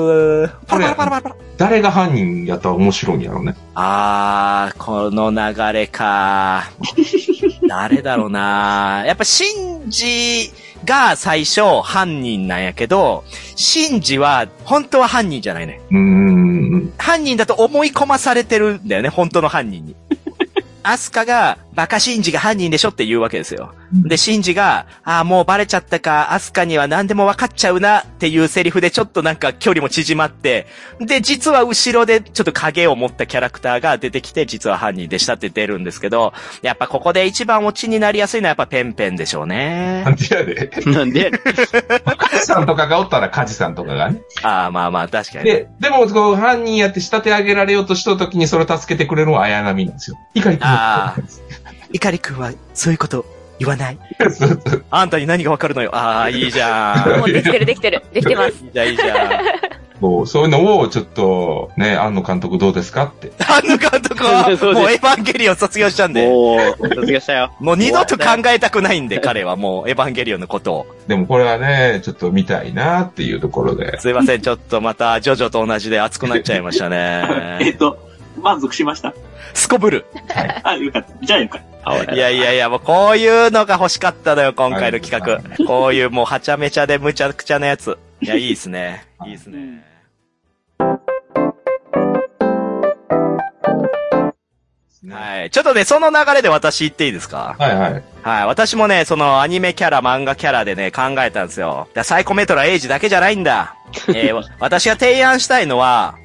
パラパラパラパラパラ。誰が犯人やったら面白いんやろうね。あー、この流れか。誰だろうなやっぱ、シンジが最初犯人なんやけど、シンジは本当は犯人じゃないね。うーん。犯人だと思い込まされてるんだよね、本当の犯人に。(laughs) アスカが、バカシンジが犯人でしょって言うわけですよ。で、シンジが、ああ、もうバレちゃったか、アスカには何でも分かっちゃうなっていうセリフでちょっとなんか距離も縮まって、で、実は後ろでちょっと影を持ったキャラクターが出てきて、実は犯人でしたって出るんですけど、やっぱここで一番オチになりやすいのはやっぱペンペンでしょうねな。んでやで。なんでカジさんとかがおったらカジさんとかがね。ああ、まあまあ、確かに。で、でも、こう、犯人やって仕立て上げられようとした時にそれを助けてくれるのは綾波なんですよ。怒りあイカリ君はそういうこと言わない？(laughs) あんたに何がわかるのよ？ああ、いいじゃん。もうできてるできてる。できてます。いいじゃん、いいじゃん。そうそういうのをちょっと、ね、庵野監督どうですかって。あの監督は、(laughs) もうエヴァンゲリオン卒業したんで、もう、卒業したよ。もう二度と考えたくないんで、彼はもうエヴァンゲリオンのことを。でもこれはね、ちょっと見たいなっていうところで。すいません、ちょっとまた、ジョジョと同じで熱くなっちゃいました (laughs) えっね。と、満足しました？すこぶる。あ、よかった。じゃあよかった。いやいやいや、もうこういうのが欲しかったのよ、今回の企画。こういうもうはちゃめちゃでむちゃくちゃなやつ。(laughs) いや、いいですね。いいですね。はい。ちょっとね、その流れで私言っていいですか？はいはい。はい。私もね、そのアニメキャラ、漫画キャラでね、考えたんですよ。サイコメトラエイジだけじゃないんだ。えーわ私が提案したいのは、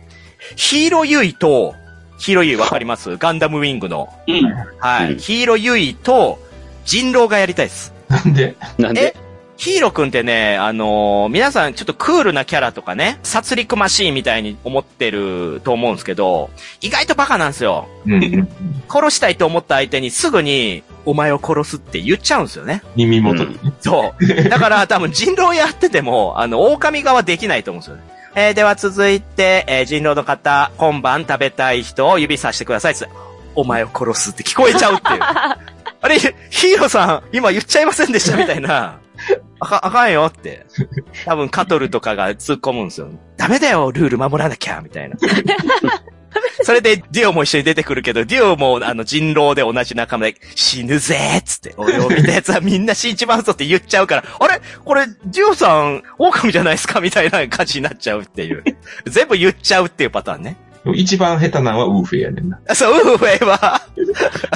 ヒーローユイと、ヒーローユイわかります？ガンダムウィングの。うん。はい。うんヒーローユイと、人狼がやりたいです。なんで？えなんで？ヒーローくんってね、あのー皆さんちょっとクールなキャラとかね、殺戮マシーンみたいに思ってると思うんですけど、意外とバカなんですよ。うんうん。殺したいと思った相手にすぐに、お前を殺すって言っちゃうんですよね。耳元でね。そう。だから多分人狼やってても、あの、狼側できないと思うんですよね。えーでは続いて、えー人狼の方、今晩食べたい人を指さしてくださいっつって。お前を殺すって聞こえちゃうっていう。(laughs) あれ、ヒーローさん、今言っちゃいませんでしたみたいな。あか、あかんよって。多分カトルとかが突っ込むんですよ。ダメだよ、ルール守らなきゃ、みたいな。(laughs) (laughs) それで、デュオも一緒に出てくるけど、デュオも、あの、人狼で同じ仲間で、死ぬぜーっつって、俺を見た奴はみんな死んじまうぞって言っちゃうから、あれ？これ、デュオさん、狼じゃないですか？みたいな感じになっちゃうっていう。全部言っちゃうっていうパターンね。一番下手なのはウーフェイやねんな。あ (laughs) そう、ウーフェイは、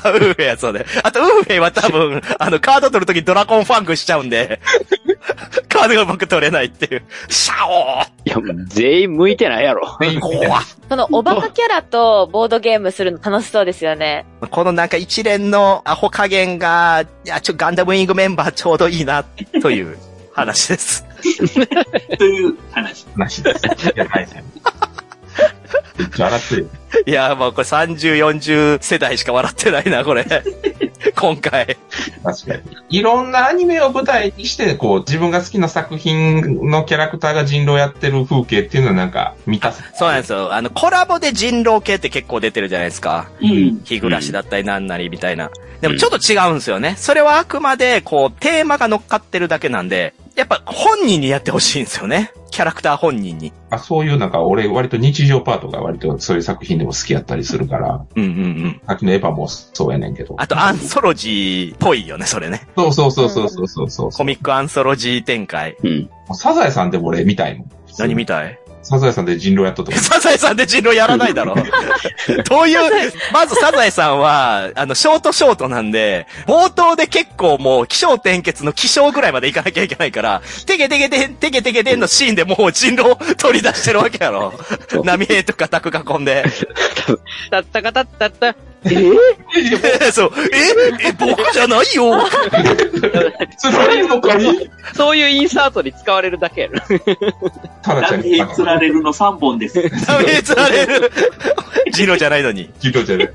あウーフェイはそうだよ。あと、ウーフェイは多分、(laughs) あの、カード取るときドラゴンファングしちゃうんで、(laughs) カードがうまく取れないっていう。シャオーいや、もう全員向いてないやろ。怖っそのおバカキャラとボードゲームするの楽しそうですよね。このなんか一連のアホ加減が、いや、ちょ、ガンダムウィングメンバーちょうどいいな、という話です。という話。話です。いや、はいはい。笑ってるよ。(laughs) いや、もうこれ30、40世代しか笑ってないな、これ。(laughs) 今回。確かに。いろんなアニメを舞台にして、こう、自分が好きな作品のキャラクターが人狼やってる風景っていうのはなんか、満たす。そうなんですよ。あの、コラボで人狼系って結構出てるじゃないですか。うん。日暮らしだったりなんなりみたいな。でもちょっと違うんですよね。それはあくまで、こう、テーマが乗っかってるだけなんで、やっぱ本人にやってほしいんですよね。キャラクター本人に。あそういうなんか、俺割と日常パートが割とそういう作品でも好きやったりするから、うんうんうん。さっきのエヴァもそうやねんけど。あと、アンソロジーっぽいよね、それね。そうそうそうそうそうそうそう。コミックアンソロジー展開。うん。サザエさんでも俺見たいもん。何見たい？サザエさんで人狼やった (laughs) サザエさんで人狼やらないだろ (laughs) どういう、まずサザエさんは、あの、ショートショートなんで、冒頭で結構もう、気象転結の気象ぐらいまで行かなきゃいけないから、テケテケテン、テケテケテンのシーンでもう人狼取り出してるわけやろ。波平とかタク囲んで。たったかたったった。え？(laughs) そう。え、え、僕じゃないよ。(laughs) 釣られるのかい？そういうインサートに使われるだけやろ。タナちゃんにダメー釣られるの3本です？波平釣られる。ジロじゃないのに。人狼じゃない。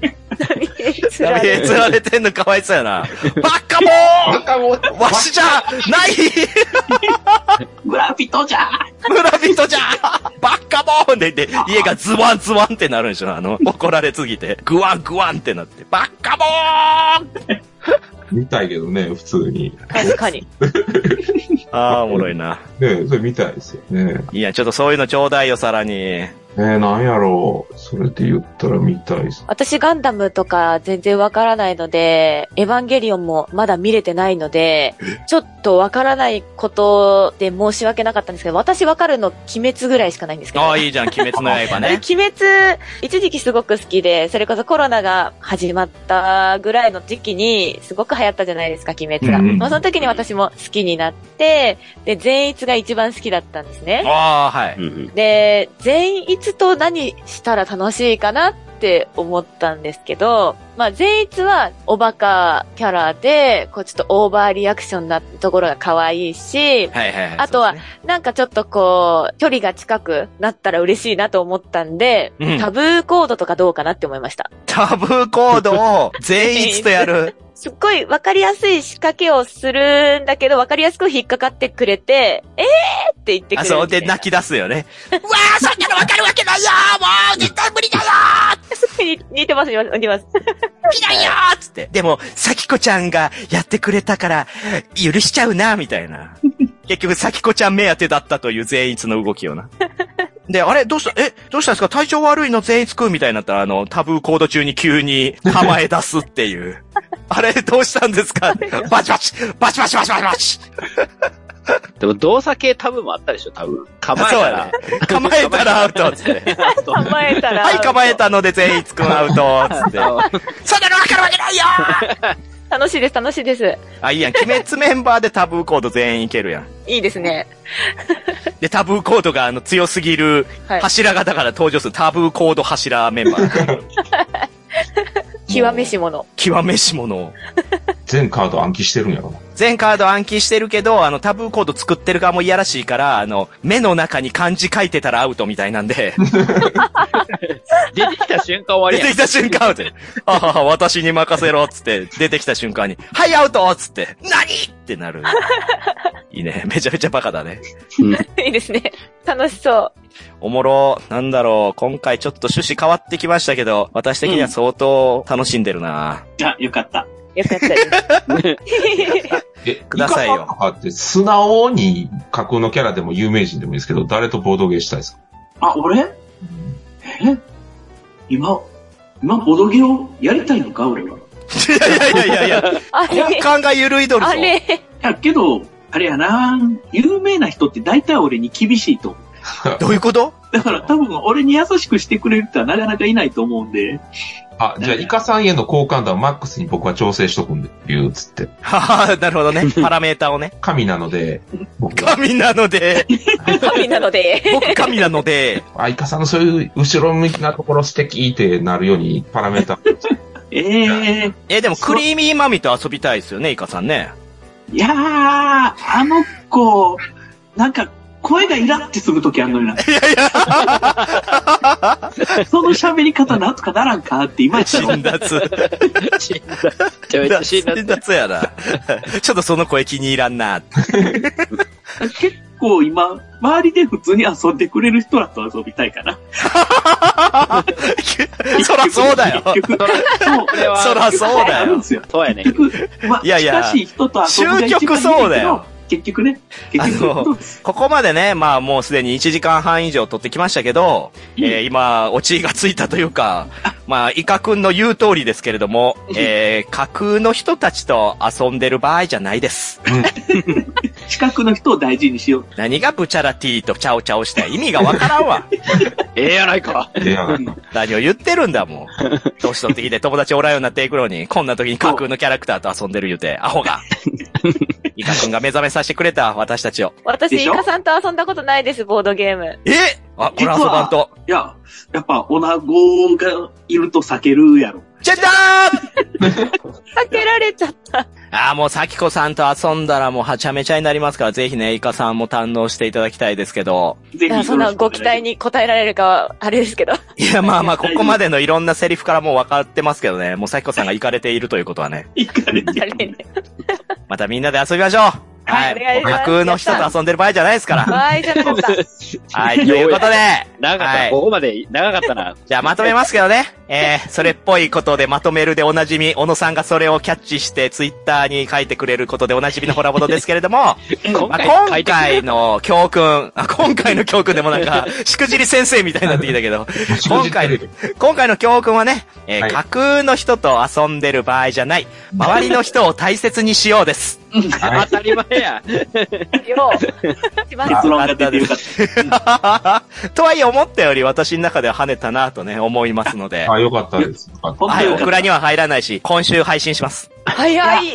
つられる波平釣られてんの？かわいそうやな。バッカモーンわしじゃない村人じゃ村人じゃカモーンで、で、家がズワンズワンってなるんでしょ？あの、(laughs) 怒られすぎて。グワングワンってなって、バッカモーン見たいけどね、普通に。確かに。ああ、おもろいな。ねそれ見たいですよね。いや、ちょっとそういうのちょうだいよ、さらに。えー、なんやろう。それで言ったら見たい。私ガンダムとか全然わからないので、エヴァンゲリオンもまだ見れてないので、ちょっとわからないことで申し訳なかったんですけど、私わかるの鬼滅ぐらいしかないんですけど。ああ、いいじゃん、鬼滅の刃ね。(laughs) 鬼滅、一時期すごく好きで、それこそコロナが始まったぐらいの時期に、すごく流行ったじゃないですか、鬼滅が。うんうんまあ、その時に私も好きになって、で、善逸が一番好きだったんですね。ああ、はい。うんで、善逸と何したら楽しいかなって思ったんですけど、まあ、善逸はおバカキャラで、こうちょっとオーバーリアクションなところが可愛いし、はいはいはい。あとはなんかちょっとこう、距離が近くなったら嬉しいなと思ったんで、うんタブーコードとかどうかなって思いました。タブーコードを全員とやる。(laughs) すっごいわかりやすい仕掛けをするんだけど、わかりやすく引っかかってくれて、えー？って言ってくあ、れる。そう、で、泣き出すよね。うわー、そんなのわかるわけないよーもう、絶対無理だよに似 (laughs) てます、似てます似てます。ーひどいよーつって。でも、さきこちゃんがやってくれたから、許しちゃうな、みたいな。(laughs) 結局、さきこちゃん目当てだったという全逸の動きをな。で、あれ？どうした？え、どうしたんですか？体調悪いの？全逸くん？みたいになったら、あの、タブーコード中に急に構え出すっていう。あれどうしたんですか？バチバチバチバチバチバチバチでも動作系タブもあったでしょ、多分。構えたらね。構えたらアウトっつって。構えたら。はい、構え。たので全逸くんアウトつって。そんなのわかるわけないよ楽しいです、楽しいです。あ、いいやん。鬼滅メンバーでタブーコード全員いけるやん。いいですね。で、タブーコードがあの強すぎるはい柱型から登場するタブーコード柱メンバー。(laughs) 極めし者。極めし者を。全カード暗記してるんやろな。全カード暗記してるけど、あの、タブーコード作ってる側もいやらしいから、あの、目の中に漢字書いてたらアウトみたいなんで、出てきた瞬間終わりや出てきた瞬間アウトで、ああ、私に任せろっつって、出てきた瞬間に、はい、アウトっつって、何ってなる。いいね。めちゃめちゃバカだね。(laughs) いいですね。楽しそう。おもろ、なんだろう、今回ちょっと趣旨変わってきましたけど、私的には相当楽しんでるな、あ、よかった。よかったです。(laughs) え、くださいよ。イカさんとかって素直に架空のキャラでも有名人でもいいですけど、誰とボードゲーしたいですか？あ、俺？え？今、今、ボドゲをやりたいのか？俺は。いやいやいやいや。いや、あ根れ幹が緩いどるぞ。あれ。いや、けど、あれやな。有名な人って大体俺に厳しいと思う。どういうこと？だから多分俺に優しくしてくれる人はなかなかいないと思うんで。あ、じゃあイカさんへの好感度はマックスに僕は調整しとくんで、ビューっつって。は (laughs) はなるほどね。パラメーターをね。(laughs) 神なので、僕は。神なので、(laughs) 神なので。僕神なので、あ、イカさんのそういう後ろ向きなところ素敵ってなるようにパラメータえええ、でもクリーミーマミと遊びたいですよね、イカさんね。いやー、あの子、なんか、声がイラってするときあるのにな。いやいや、その喋り方なんとかならんかって今辛言った辣。死んだ。めちゃめちゃ死んだ。辛辣やな。ちょっとその声気に入らんな。結構今、周りで普通に遊んでくれる人らと遊びたいかな。(laughs) そらそうだよ。結局、そう。これは、そらそうだよ。あるんですよ。そうやね。いやいや近しい人と遊ぶが一番い究極そうだよ結局ね、結局。ここまでね、まあもうすでに1時間半以上撮ってきましたけど、えー今、オチがついたというか、まあ、イカくんの言う通りですけれども、えー架空の人たちと遊んでる場合じゃないです。近くの人を大事にしよう。何がブチャラティーとチャオチャオした意味がわからんわ。(laughs) ええやないか。ー。ええやん何を言ってるんだもん。年取ってきて友達おらんようになっていくのに、こんな時に架空のキャラクターと遊んでる言うて、アホが。(laughs) イカくんが目覚めさせてくれた、私たちを。私、イカさんと遊んだことないです、ボードゲーム。え？あ、これ遊ばんと。いや、やっぱ、オナゴがいると避けるやろ。じゃじゃーん避けられちゃった。ああ、もう、さきこさんと遊んだらもうはちゃめちゃになりますから、ぜひね、イカさんも堪能していただきたいですけど。ぜひいやそんなご期待に応えられるかは、あれですけど。いや、まあまあ、ここまでのいろんなセリフからもう分かってますけどね、もうさきこさんが行かれているということはね、(laughs) 行かれてあれねまたみんなで遊びましょうはい架空の人と遊んでる場合じゃないですから。はい、じゃなかった。(laughs) はい、ということで、長かった。はいここまで長かったな。じゃあまとめますけどね。(laughs) えー、それっぽいことでまとめるでおなじみ、小野さんがそれをキャッチしてツイッターに書いてくれることでおなじみのホラボドですけれども、(laughs) 今まあ、今回の教訓、あ、今回の教訓でもなんか、しくじり先生みたいになってきたけど、今回、今回の教訓はね、えーはい架空の人と遊んでる場合じゃない、周りの人を大切にしようです。は当たり前や。よう。(laughs) 結論が出てよかった。(laughs) とはいえ思ったより私の中では跳ねたなとね、思いますのでい。。あ、よかったです。はい、オクラには入らないし、今週配信します。早い。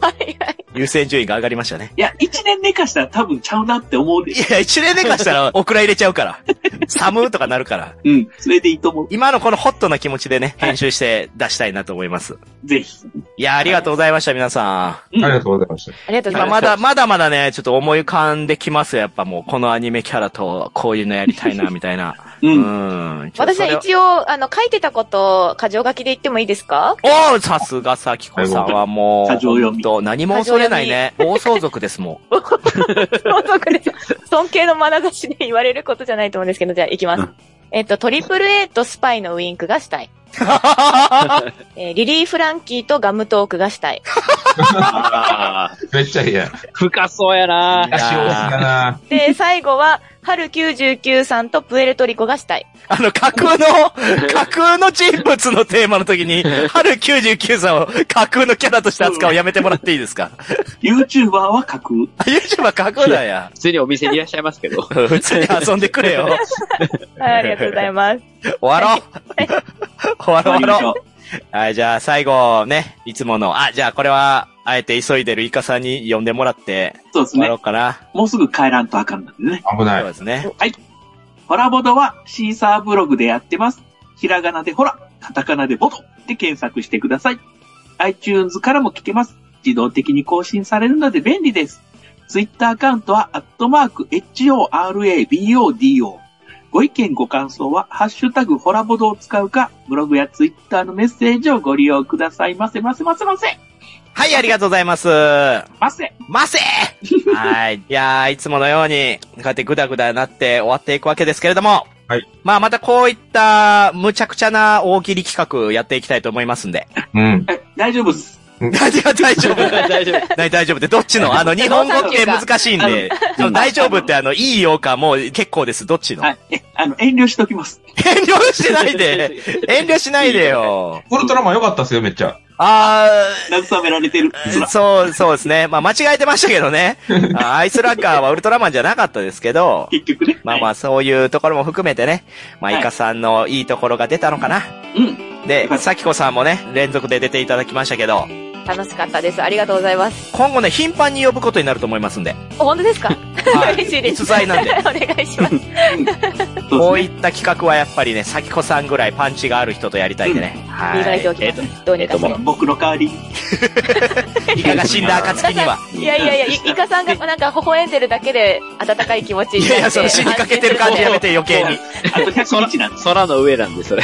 早い。優先順位が上がりましたね。いや、一年寝かしたら多分ちゃうなって思うでい。や、一年寝かしたらオクラ入れちゃうから。(laughs) 寒とかなるから。うん。それでいいと思う。今のこのホットな気持ちでね、編集して出したいなと思います。ぜひ。いや、ありがとうございました、皆さん。ありがとうございました。ありがとうござ今まいます。だ、まだまだね、ちょっと思い浮かんできますよ。やっぱもう、このアニメキャラとこういうのやりたいな、みたいな。う。うんん。ちょっと私は一応、あの、書いてたこと、箇条書きで言ってもいいですか？おーさすがさきこさんはもう、過剰読みほんと何も恐れないね。暴走族ですもん。相続です。尊敬の眼差しで言われることじゃないと思うんですけど、じゃあ行きます。うんえっと、トリプル A とスパイのウィンクがしたい。(laughs) えーリリー・フランキーとガムトークがしたい。めっちゃ嫌。深そうやな。足多すだな。で、最後は、春99さんとプエルトリコがしたい。あの、架空の、(laughs) 架空の人物のテーマの時に、(laughs) 春99さんを架空のキャラとして扱うのやめてもらっていいですか？YouTuber は書く。あ ?YouTuber 架空だや。普通にお店にいらっしゃいますけど。(laughs) 普通に遊んでくれよ。はい、ありがとうございます。終わろう。終わろう。はい、じゃあ最後ね、いつもの、あ、じゃあこれは、あえて急いでるイカさんに呼んでもらって、う。そうですねろう。かな。もうすぐ帰らんとあかんのでね。危ない。そうですね。ホラボドはシーサーブログでやってます。ひらがなでホラ、カタカナでボドで検索してください。iTunes からも聞けます。自動的に更新されるので便利です。ツイッターアカウントは、アットマーク、HORABODO。ご意見ご感想は、ハッシュタグ、ホラボドを使うか、ブログやツイッターのメッセージをご利用くださいませませませませ。はい、ありがとうございます。ませ。ませ (laughs) はい。いやー、いつものように、こうやってグダグダなって終わっていくわけですけれども。はい。まあ、またこういった、むちゃくちゃな大喜利企画やっていきたいと思いますんで。うん。え大丈夫です。何が大丈夫大丈夫。何 (laughs) 大丈夫って、どっちの？あの、日本語って難しいんで、大丈夫ってあの、いいよかもう結構です。どっちの？はい。え、あの、遠慮しときます。(laughs) 遠慮しないで。遠慮しないでよ。ウルトラマン良かったっすよ、めっちゃ。あ慰められてる。ー、そう、そうですね。まあ、間違えてましたけどね。(laughs) あアイスラッガーはウルトラマンじゃなかったですけど、結局ね。まあまあ、そういうところも含めてね、まあ、はいイカさんのいいところが出たのかな。うん。で、さきこさんもね、連続で出ていただきましたけど、楽しかったです。ありがとうございます。今後ね、頻繁に呼ぶことになると思いますんで。お本当ですか？はい (laughs) 嬉しいです。逸材なんで (laughs) お願いします。(laughs) こういった企画はやっぱりね、さきこさんぐらいパンチがある人とやりたいんでね。は磨いておきえっとます。どうにかしてえっと。僕の代わりに。い。イカが死んだ暁には。いやいやいや、いイカさんがなんか微笑んでるだけで温かい気持ち。いやいや、その死にかけてる感じやめて余計に。あと100日なん。空の上なんで、それ。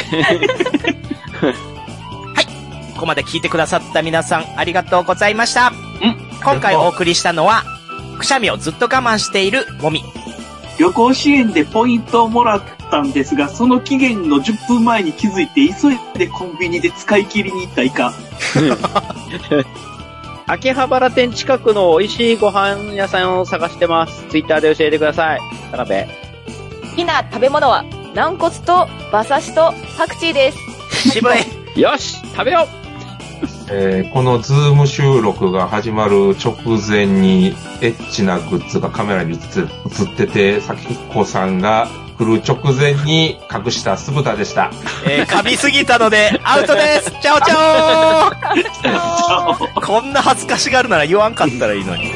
ここまで聞いてくださった皆さん、ありがとうございました。うん。今回お送りしたのは、くしゃみをずっと我慢しているもみ。旅行支援でポイントをもらったんですが、その期限の10分前に気づいて、急いでコンビニで使い切りに行ったイカ。(laughs) 秋葉原店近くの美味しいご飯屋さんを探してます。ツイッターで教えてください。田辺。好きな食べ物は、軟骨と馬刺しとパクチーです。(laughs) 渋い。よし食べよえーこのズーム収録が始まる直前に、エッチなグッズがカメラに映って映ってて、さきこさんが来る直前に隠した酢豚でした。えー、噛みすぎたので、アウトですチャオチャオ (laughs) こんな恥ずかしがるなら言わんかったらいいのに。